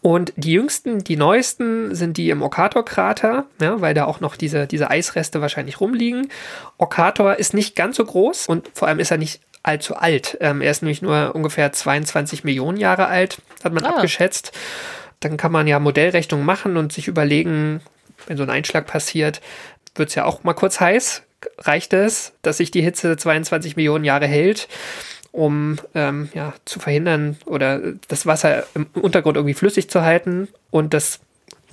Und die jüngsten, die neuesten sind die im Okator-Krater, ja, weil da auch noch diese, diese Eisreste wahrscheinlich rumliegen. Okator ist nicht ganz so groß und vor allem ist er nicht allzu alt. Ähm, er ist nämlich nur ungefähr 22 Millionen Jahre alt, hat man ah. abgeschätzt. Dann kann man ja Modellrechnungen machen und sich überlegen, wenn so ein Einschlag passiert, wird es ja auch mal kurz heiß. Reicht es, dass sich die Hitze 22 Millionen Jahre hält? Um ähm, ja, zu verhindern oder das Wasser im Untergrund irgendwie flüssig zu halten. Und das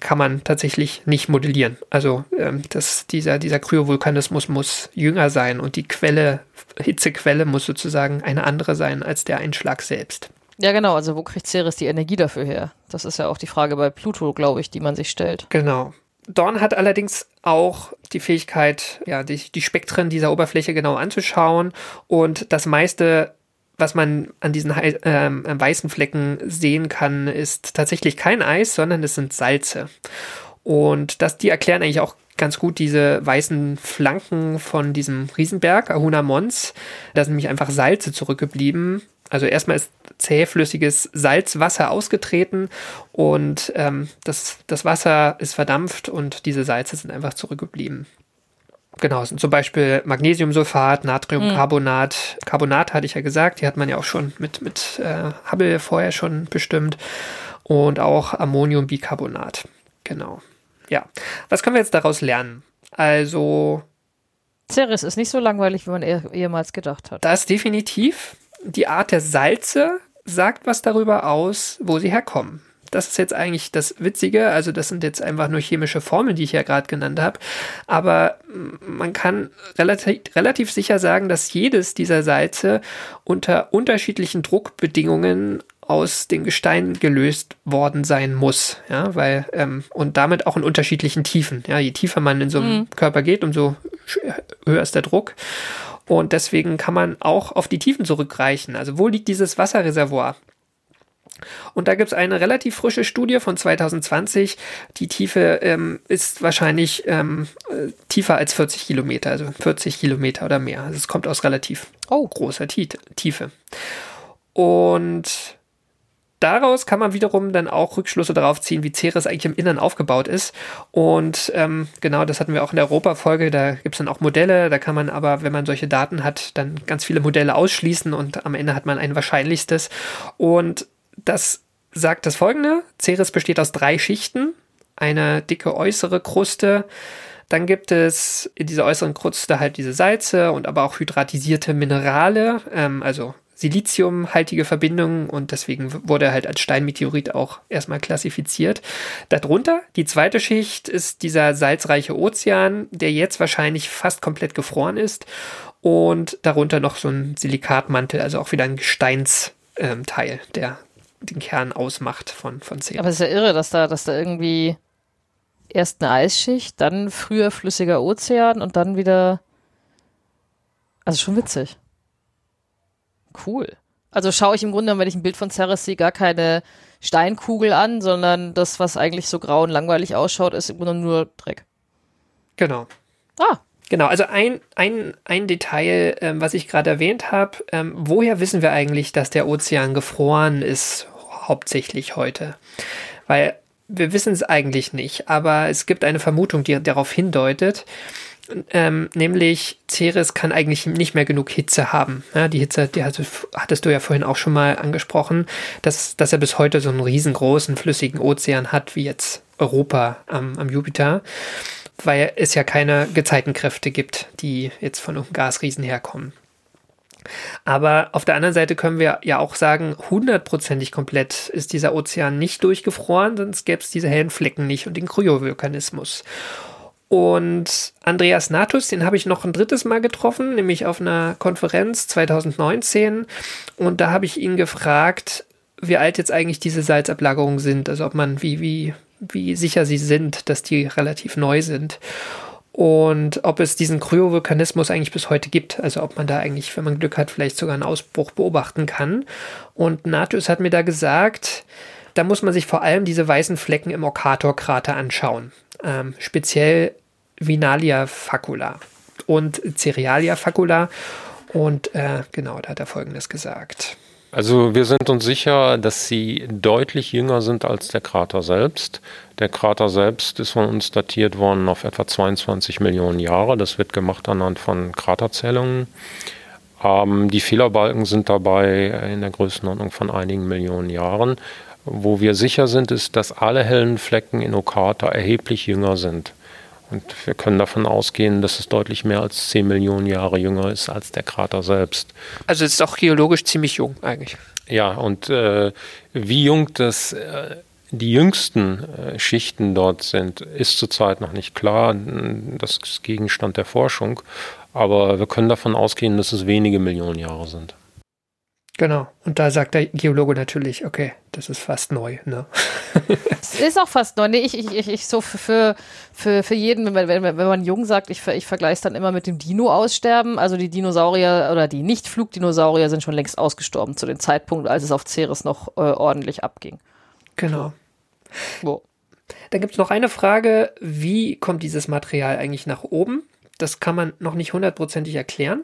kann man tatsächlich nicht modellieren. Also ähm, das, dieser, dieser Kryovulkanismus muss jünger sein und die Quelle, Hitzequelle muss sozusagen eine andere sein als der Einschlag selbst. Ja, genau. Also wo kriegt Ceres die Energie dafür her? Das ist ja auch die Frage bei Pluto, glaube ich, die man sich stellt. Genau. Dorn hat allerdings auch die Fähigkeit, ja, die, die Spektren dieser Oberfläche genau anzuschauen und das meiste was man an diesen äh, weißen Flecken sehen kann, ist tatsächlich kein Eis, sondern es sind Salze. Und das, die erklären eigentlich auch ganz gut diese weißen Flanken von diesem Riesenberg, Ahuna Mons. Da sind nämlich einfach Salze zurückgeblieben. Also erstmal ist zähflüssiges Salzwasser ausgetreten und ähm, das, das Wasser ist verdampft und diese Salze sind einfach zurückgeblieben. Genau, sind zum Beispiel Magnesiumsulfat, Natriumcarbonat. Mhm. Carbonat hatte ich ja gesagt, die hat man ja auch schon mit, mit äh, Hubble vorher schon bestimmt. Und auch Ammoniumbicarbonat. Genau. Ja. Was können wir jetzt daraus lernen? Also. Ceres ist nicht so langweilig, wie man eh, ehemals gedacht hat. Das definitiv. Die Art der Salze sagt was darüber aus, wo sie herkommen. Das ist jetzt eigentlich das Witzige. Also das sind jetzt einfach nur chemische Formeln, die ich ja gerade genannt habe. Aber man kann relativ, relativ sicher sagen, dass jedes dieser Salze unter unterschiedlichen Druckbedingungen aus den Gesteinen gelöst worden sein muss, ja, weil ähm, und damit auch in unterschiedlichen Tiefen. Ja, je tiefer man in so einem mhm. Körper geht, umso höher ist der Druck. Und deswegen kann man auch auf die Tiefen zurückreichen. Also wo liegt dieses Wasserreservoir? Und da gibt es eine relativ frische Studie von 2020. Die Tiefe ähm, ist wahrscheinlich ähm, äh, tiefer als 40 Kilometer, also 40 Kilometer oder mehr. Also es kommt aus relativ oh. großer Tiefe. Und daraus kann man wiederum dann auch Rückschlüsse darauf ziehen, wie Ceres eigentlich im Innern aufgebaut ist. Und ähm, genau, das hatten wir auch in der Europa-Folge. Da gibt es dann auch Modelle. Da kann man aber, wenn man solche Daten hat, dann ganz viele Modelle ausschließen und am Ende hat man ein wahrscheinlichstes. Und das sagt das folgende: Ceres besteht aus drei Schichten. Eine dicke äußere Kruste, dann gibt es in dieser äußeren Kruste halt diese Salze und aber auch hydratisierte Minerale, ähm, also Siliziumhaltige Verbindungen und deswegen wurde er halt als Steinmeteorit auch erstmal klassifiziert. Darunter, die zweite Schicht, ist dieser salzreiche Ozean, der jetzt wahrscheinlich fast komplett gefroren ist und darunter noch so ein Silikatmantel, also auch wieder ein Gesteinsteil, ähm, der den Kern ausmacht von, von Ceres. Aber es ist ja irre, dass da, dass da irgendwie erst eine Eisschicht, dann früher flüssiger Ozean und dann wieder. Also schon witzig. Cool. Also schaue ich im Grunde, wenn ich ein Bild von Ceres sehe, gar keine Steinkugel an, sondern das, was eigentlich so grau und langweilig ausschaut, ist im Grunde nur Dreck. Genau. Ah. Genau, also ein, ein, ein Detail, ähm, was ich gerade erwähnt habe, ähm, woher wissen wir eigentlich, dass der Ozean gefroren ist, hauptsächlich heute? Weil wir wissen es eigentlich nicht, aber es gibt eine Vermutung, die darauf hindeutet, ähm, nämlich Ceres kann eigentlich nicht mehr genug Hitze haben. Ja, die Hitze, die hattest, hattest du ja vorhin auch schon mal angesprochen, dass, dass er bis heute so einen riesengroßen flüssigen Ozean hat, wie jetzt Europa am, am Jupiter, weil es ja keine Gezeitenkräfte gibt, die jetzt von einem Gasriesen herkommen. Aber auf der anderen Seite können wir ja auch sagen, hundertprozentig komplett ist dieser Ozean nicht durchgefroren, sonst gäbe es diese hellen Flecken nicht und den Kryovulkanismus. Und Andreas Natus, den habe ich noch ein drittes Mal getroffen, nämlich auf einer Konferenz 2019. Und da habe ich ihn gefragt, wie alt jetzt eigentlich diese Salzablagerungen sind, also ob man, wie, wie, wie sicher sie sind, dass die relativ neu sind. Und ob es diesen Kryovulkanismus eigentlich bis heute gibt, also ob man da eigentlich, wenn man Glück hat, vielleicht sogar einen Ausbruch beobachten kann. Und Natus hat mir da gesagt, da muss man sich vor allem diese weißen Flecken im Okator-Krater anschauen. Ähm, speziell Vinalia facula und Cerealia facula. Und äh, genau, da hat er Folgendes gesagt. Also wir sind uns sicher, dass sie deutlich jünger sind als der Krater selbst. Der Krater selbst ist von uns datiert worden auf etwa 22 Millionen Jahre. Das wird gemacht anhand von Kraterzählungen. Ähm, die Fehlerbalken sind dabei in der Größenordnung von einigen Millionen Jahren. Wo wir sicher sind, ist, dass alle hellen Flecken in Okata erheblich jünger sind. Und wir können davon ausgehen, dass es deutlich mehr als 10 Millionen Jahre jünger ist als der Krater selbst. Also es ist auch geologisch ziemlich jung eigentlich. Ja, und äh, wie jung das, äh, die jüngsten äh, Schichten dort sind, ist zurzeit noch nicht klar. Das ist Gegenstand der Forschung. Aber wir können davon ausgehen, dass es wenige Millionen Jahre sind. Genau. Und da sagt der Geologe natürlich, okay, das ist fast neu. Ne? Es ist auch fast neu. Nee, ich, ich, ich, ich so für, für, für jeden, wenn, wenn, wenn man jung sagt, ich, ich vergleiche es dann immer mit dem Dino-Aussterben. Also die Dinosaurier oder die Nicht-Flugdinosaurier sind schon längst ausgestorben zu dem Zeitpunkt, als es auf Ceres noch äh, ordentlich abging. Genau. So. Dann gibt es noch eine Frage, wie kommt dieses Material eigentlich nach oben? Das kann man noch nicht hundertprozentig erklären.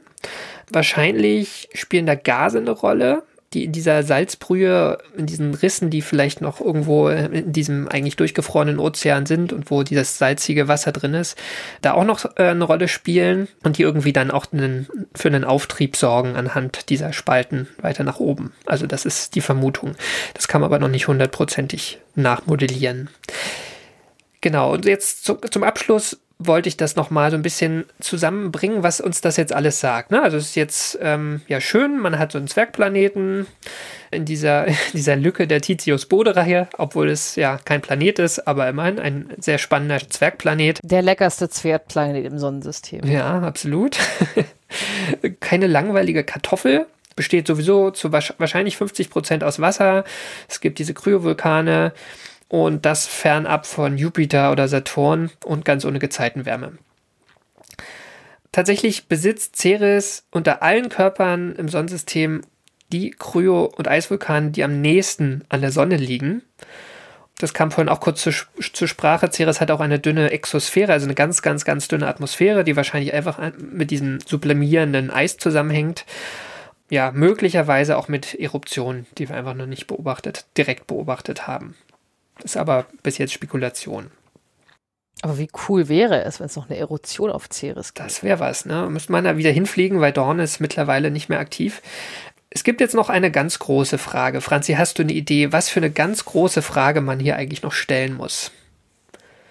Wahrscheinlich spielen da Gase eine Rolle, die in dieser Salzbrühe, in diesen Rissen, die vielleicht noch irgendwo in diesem eigentlich durchgefrorenen Ozean sind und wo dieses salzige Wasser drin ist, da auch noch äh, eine Rolle spielen und die irgendwie dann auch einen, für einen Auftrieb sorgen anhand dieser Spalten weiter nach oben. Also das ist die Vermutung. Das kann man aber noch nicht hundertprozentig nachmodellieren. Genau, und jetzt zu, zum Abschluss wollte ich das nochmal so ein bisschen zusammenbringen, was uns das jetzt alles sagt. Ne? Also es ist jetzt ähm, ja schön, man hat so einen Zwergplaneten in dieser, in dieser Lücke der Titius Bode-Reihe, obwohl es ja kein Planet ist, aber immerhin ein sehr spannender Zwergplanet. Der leckerste Zwergplanet im Sonnensystem. Ja, absolut. Keine langweilige Kartoffel, besteht sowieso zu wahrscheinlich 50 Prozent aus Wasser. Es gibt diese Kryovulkane und das fernab von Jupiter oder Saturn und ganz ohne Gezeitenwärme. Tatsächlich besitzt Ceres unter allen Körpern im Sonnensystem die Kryo- und Eisvulkane, die am nächsten an der Sonne liegen. Das kam vorhin auch kurz zur, zur, Sprache. Ceres hat auch eine dünne Exosphäre, also eine ganz, ganz, ganz dünne Atmosphäre, die wahrscheinlich einfach mit diesem sublimierenden Eis zusammenhängt. ja, möglicherweise auch mit Eruptionen, die wir einfach noch nicht beobachtet, direkt beobachtet haben. Ist aber bis jetzt Spekulation. Aber wie cool wäre es, wenn es noch eine Erosion auf Ceres gibt? Das wäre was, ne? Müsste man da wieder hinfliegen, weil Dorn ist mittlerweile nicht mehr aktiv. Es gibt jetzt noch eine ganz große Frage. Franzi, hast du eine Idee, was für eine ganz große Frage man hier eigentlich noch stellen muss?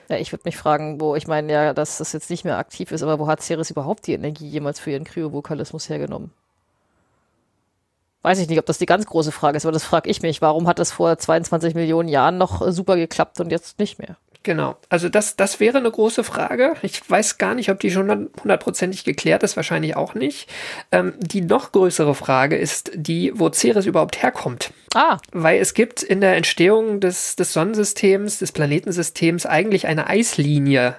Ja, ich würde mich fragen, wo, ich meine ja, dass das jetzt nicht mehr aktiv ist, aber wo hat Ceres überhaupt die Energie jemals für ihren Kryovokalismus hergenommen? Weiß ich nicht, ob das die ganz große Frage ist, aber das frage ich mich. Warum hat das vor 22 Millionen Jahren noch äh, super geklappt und jetzt nicht mehr? Genau. Also das, das wäre eine große Frage. Ich weiß gar nicht, ob die schon hundertprozentig geklärt ist, wahrscheinlich auch nicht. Ähm, die noch größere Frage ist die, wo Ceres überhaupt herkommt. Ah. Weil es gibt in der Entstehung des, des Sonnensystems, des Planetensystems eigentlich eine Eislinie.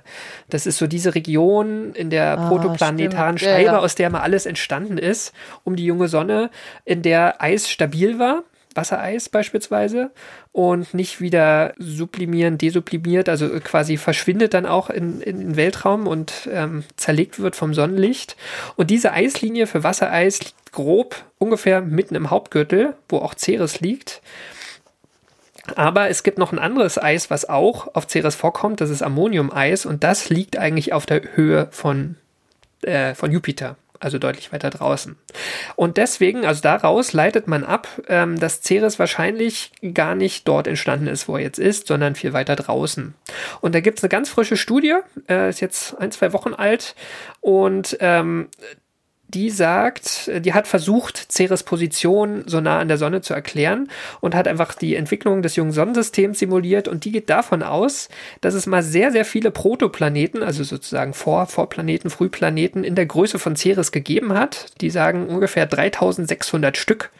Das ist so diese Region in der Ah, protoplanetaren stimmt. Ja, Scheibe, ja. aus der mal alles entstanden ist, um die junge Sonne, in der Eis stabil war. Wassereis beispielsweise und nicht wieder sublimieren, desublimiert, also quasi verschwindet dann auch in, in den Weltraum und ähm, zerlegt wird vom Sonnenlicht. Und diese Eislinie für Wassereis liegt grob ungefähr mitten im Hauptgürtel, wo auch Ceres liegt. Aber es gibt noch ein anderes Eis, was auch auf Ceres vorkommt, das ist Ammoniumeis und das liegt eigentlich auf der Höhe von, äh, von Jupiter, also deutlich weiter draußen. Und deswegen, also daraus leitet man ab, ähm, dass Ceres wahrscheinlich gar nicht dort entstanden ist, wo er jetzt ist, sondern viel weiter draußen. Und da gibt es eine ganz frische Studie, äh, ist jetzt ein, zwei Wochen alt und ähm, die sagt, die hat versucht, Ceres Position so nah an der Sonne zu erklären und hat einfach die Entwicklung des jungen Sonnensystems simuliert und die geht davon aus, dass es mal sehr, sehr viele Protoplaneten, also sozusagen Vor Vorplaneten, Frühplaneten in der Größe von Ceres gegeben hat. Die sagen ungefähr 3600 Stück.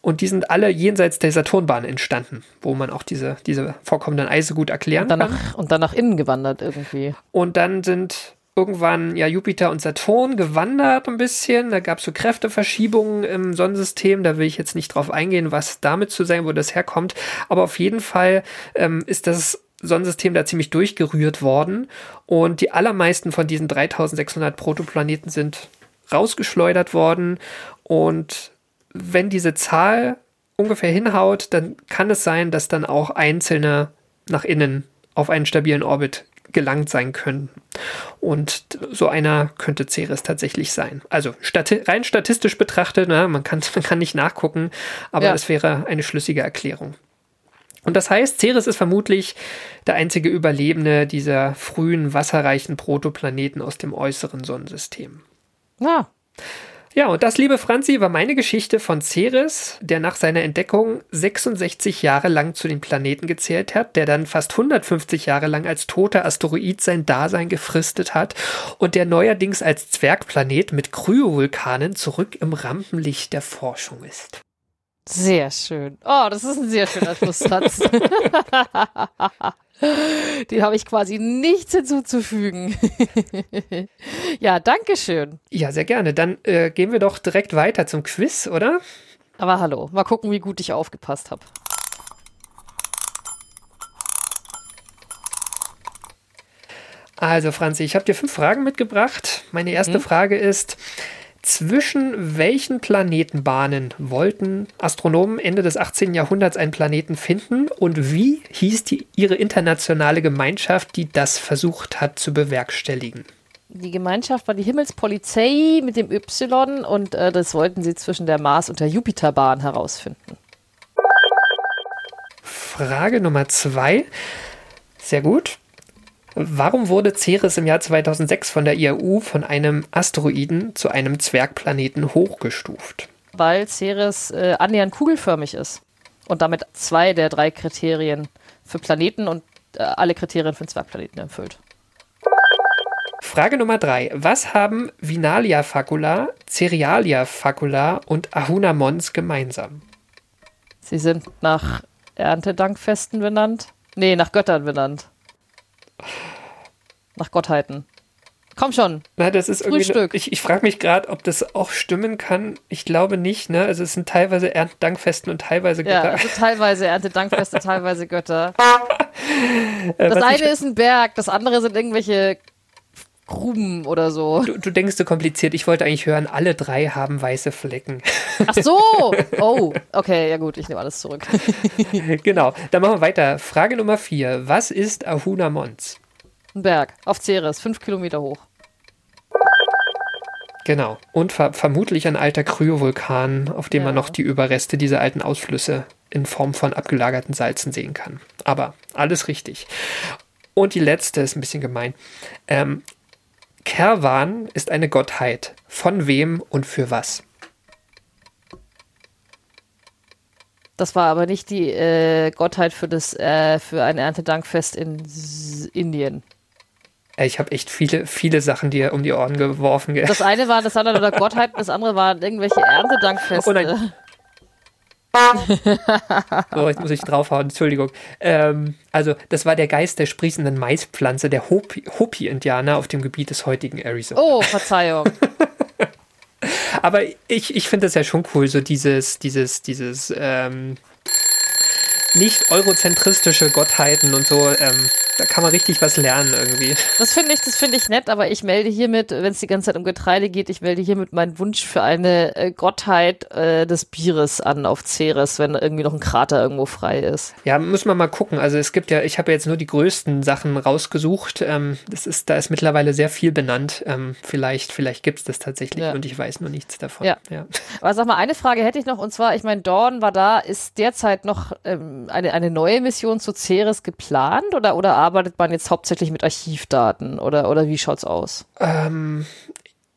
Und die sind alle jenseits der Saturnbahn entstanden, wo man auch diese, diese vorkommenden Eise gut erklären Und dann, kann. nach, und dann nach innen gewandert irgendwie. Und dann sind irgendwann ja Jupiter und Saturn gewandert ein bisschen. Da gab es so Kräfteverschiebungen im Sonnensystem. Da will ich jetzt nicht drauf eingehen, was damit zu sein, wo das herkommt. Aber auf jeden Fall ähm, ist das Sonnensystem da ziemlich durchgerührt worden. Und die allermeisten von diesen 3600 Protoplaneten sind rausgeschleudert worden. Und wenn diese Zahl ungefähr hinhaut, dann kann es sein, dass dann auch einzelne nach innen auf einen stabilen Orbit gelangt sein können. Und so einer könnte Ceres tatsächlich sein. Also stati rein statistisch betrachtet, na, man, kann, man kann nicht nachgucken, aber Ja. es wäre eine schlüssige Erklärung. Und das heißt, Ceres ist vermutlich der einzige Überlebende dieser frühen wasserreichen Protoplaneten aus dem äußeren Sonnensystem. Ja, Ja, und das, liebe Franzi, war meine Geschichte von Ceres, der nach seiner Entdeckung 66 Jahre lang zu den Planeten gezählt hat, der dann fast 150 Jahre lang als toter Asteroid sein Dasein gefristet hat und der neuerdings als Zwergplanet mit Kryovulkanen zurück im Rampenlicht der Forschung ist. Sehr schön. Oh, das ist ein sehr schöner Schlusssatz. Den habe ich quasi nichts hinzuzufügen. ja, danke schön. Ja, sehr gerne. Dann äh, gehen wir doch direkt weiter zum Quiz, oder? Aber hallo, mal gucken, wie gut ich aufgepasst habe. Also, Franzi, ich habe dir fünf Fragen mitgebracht. Meine erste Frage ist: Zwischen welchen Planetenbahnen wollten Astronomen Ende des 18. Jahrhunderts einen Planeten finden und wie hieß die, ihre internationale Gemeinschaft, die das versucht hat zu bewerkstelligen? Die Gemeinschaft war die Himmelspolizei mit dem Y und äh, das wollten sie zwischen der Mars- und der Jupiterbahn herausfinden. Frage Nummer zwei. Sehr gut. Warum wurde Ceres im Jahr 2006 von der IAU von einem Asteroiden zu einem Zwergplaneten hochgestuft? Weil Ceres äh, annähernd kugelförmig ist und damit zwei der drei Kriterien für Planeten und äh, alle Kriterien für Zwergplaneten erfüllt. Frage Nummer drei. Was haben Vinalia facula, Cerealia facula und Ahuna Mons gemeinsam? Sie sind nach Erntedankfesten benannt. Nee, nach Göttern benannt. Nach Gottheiten. Komm schon. Na, das ist irgendwie. Frühstück. Ich, ich frage mich gerade, ob das auch stimmen kann. Ich glaube nicht, ne? Also es sind teilweise Erntedankfesten und teilweise Ja, Götter. also teilweise Erntedankfeste, teilweise Götter. Äh, Das was eine ist ein Berg, das andere sind irgendwelche Gruben oder so. Du, du denkst so kompliziert. Ich wollte eigentlich hören, alle drei haben weiße Flecken. Ach so! Oh, okay, ja gut, ich nehme alles zurück. genau, dann machen wir weiter. Frage Nummer vier. Was ist Ahuna Mons? Ein Berg auf Ceres, fünf Kilometer hoch. Genau. Und ver vermutlich ein alter Kryovulkan, auf dem Ja. man noch die Überreste dieser alten Ausflüsse in Form von abgelagerten Salzen sehen kann. Aber alles richtig. Und die letzte ist ein bisschen gemein. Ähm, Kerwan ist eine Gottheit. Von wem und für was? Das war aber nicht die äh, Gottheit für das äh, für ein Erntedankfest in S Indien. Ich habe echt viele, viele Sachen dir um die Ohren geworfen. Das eine war das andere oder Gottheit, das andere waren irgendwelche Erntedankfeste. Oh nein. So, jetzt muss ich draufhauen, Entschuldigung. Ähm, also, das war der Geist der sprießenden Maispflanze der Hopi- Hopi-Indianer auf dem Gebiet des heutigen Arizona. Oh, Verzeihung. Aber ich, ich finde das ja schon cool, so dieses, dieses, dieses, ähm, nicht eurozentristische Gottheiten und so, ähm, da kann man richtig was lernen irgendwie. Das finde ich, das finde ich nett, aber ich melde hiermit, wenn es die ganze Zeit um Getreide geht, ich melde hiermit meinen Wunsch für eine äh, Gottheit äh, des Bieres an auf Ceres, wenn irgendwie noch ein Krater irgendwo frei ist. Ja, muss man mal gucken. Also es gibt ja, ich habe ja jetzt nur die größten Sachen rausgesucht. Ähm, das ist, da ist mittlerweile sehr viel benannt. Ähm, vielleicht, vielleicht gibt es das tatsächlich Ja. und ich weiß nur nichts davon. Ja. ja. Aber sag mal, eine Frage hätte ich noch, und zwar, ich meine, Dawn war da, ist derzeit noch ähm, eine, eine neue Mission zu Ceres geplant oder, oder arbeitet man jetzt hauptsächlich mit Archivdaten oder, oder wie schaut's aus? Ähm,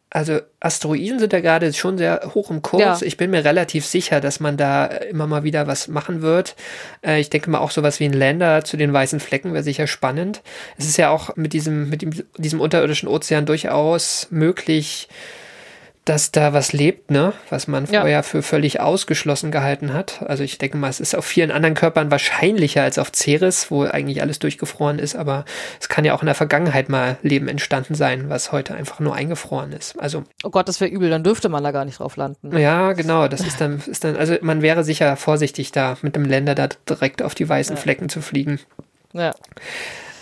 also Asteroiden sind ja gerade schon sehr hoch im Kurs. Ja. Ich bin mir relativ sicher, dass man da immer mal wieder was machen wird. Äh, ich denke mal auch sowas wie ein Lander zu den weißen Flecken wäre sicher spannend. Es ist ja auch mit diesem, mit dem, diesem unterirdischen Ozean durchaus möglich, dass da was lebt, ne? Was man Ja. vorher für völlig ausgeschlossen gehalten hat. Also ich denke mal, es ist auf vielen anderen Körpern wahrscheinlicher als auf Ceres, wo eigentlich alles durchgefroren ist, aber es kann ja auch in der Vergangenheit mal Leben entstanden sein, was heute einfach nur eingefroren ist. Also Oh Gott, das wäre übel, dann dürfte man da gar nicht drauf landen. ja, genau, das ist dann, ist dann, also man wäre sicher vorsichtig da mit dem Länder da direkt auf die weißen Flecken zu fliegen. Ja.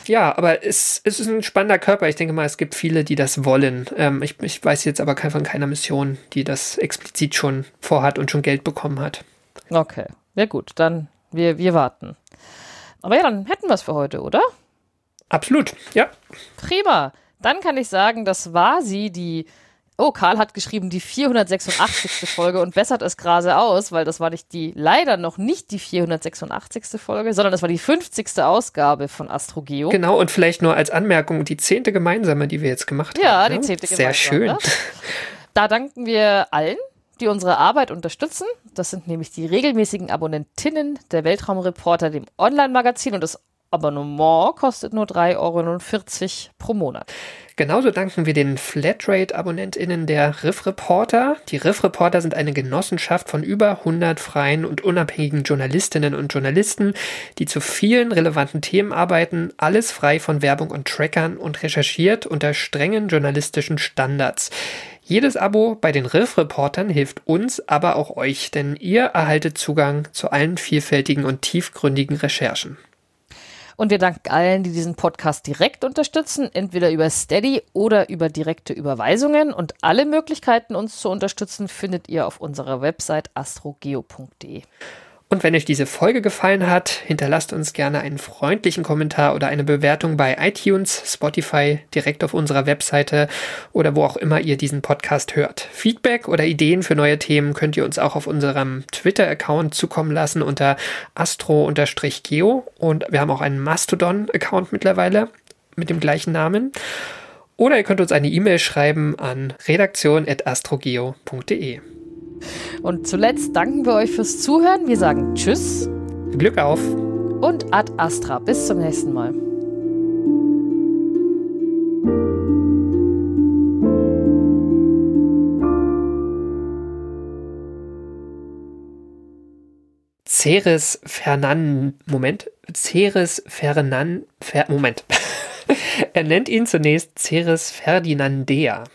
Ja, aber es, es ist ein spannender Körper. Ich denke mal, es gibt viele, die das wollen. Ähm, ich, ich weiß jetzt aber von keiner Mission, die das explizit schon vorhat und schon Geld bekommen hat. Okay. Ja gut, dann wir, wir warten. Aber ja, dann hätten wir es für heute, oder? Absolut, ja. Prima. Dann kann ich sagen, das war sie, die. Oh, Karl hat geschrieben, die 486. Folge und bessert es gerade aus, weil das war nicht die, leider noch nicht die 486. Folge, sondern das war die 50. Ausgabe von Astrogeo. Genau, und vielleicht nur als Anmerkung die zehnte gemeinsame, die wir jetzt gemacht Ja, haben. die ne? zehnte Sehr gemeinsame. schön. Da danken wir allen, die unsere Arbeit unterstützen. Das sind nämlich die regelmäßigen Abonnentinnen der Weltraumreporter, dem Online-Magazin und das Abonnement kostet nur 3,49 Euro pro Monat. Genauso danken wir den Flatrate-AbonnentInnen der Riff Reporter. Die Riff Reporter sind eine Genossenschaft von über 100 freien und unabhängigen Journalistinnen und Journalisten, die zu vielen relevanten Themen arbeiten, alles frei von Werbung und Trackern und recherchiert unter strengen journalistischen Standards. Jedes Abo bei den Riff Reportern hilft uns, aber auch euch, denn ihr erhaltet Zugang zu allen vielfältigen und tiefgründigen Recherchen. Und wir danken allen, die diesen Podcast direkt unterstützen, entweder über Steady oder über direkte Überweisungen. Und alle Möglichkeiten, uns zu unterstützen, findet ihr auf unserer Website astrogeo.de. Und wenn euch diese Folge gefallen hat, hinterlasst uns gerne einen freundlichen Kommentar oder eine Bewertung bei iTunes, Spotify, direkt auf unserer Webseite oder wo auch immer ihr diesen Podcast hört. Feedback oder Ideen für neue Themen könnt ihr uns auch auf unserem Twitter-Account zukommen lassen unter astro-geo und wir haben auch einen Mastodon-Account mittlerweile mit dem gleichen Namen. Oder ihr könnt uns eine E-Mail schreiben an redaktion.astrogeo.de. Und zuletzt danken wir euch fürs Zuhören. Wir sagen Tschüss Glück auf! und Ad Astra. Bis zum nächsten Mal. Ceres Fernan, Moment, Ceres Fernan, Fer, Moment. er nennt ihn zunächst Ceres Ferdinandea.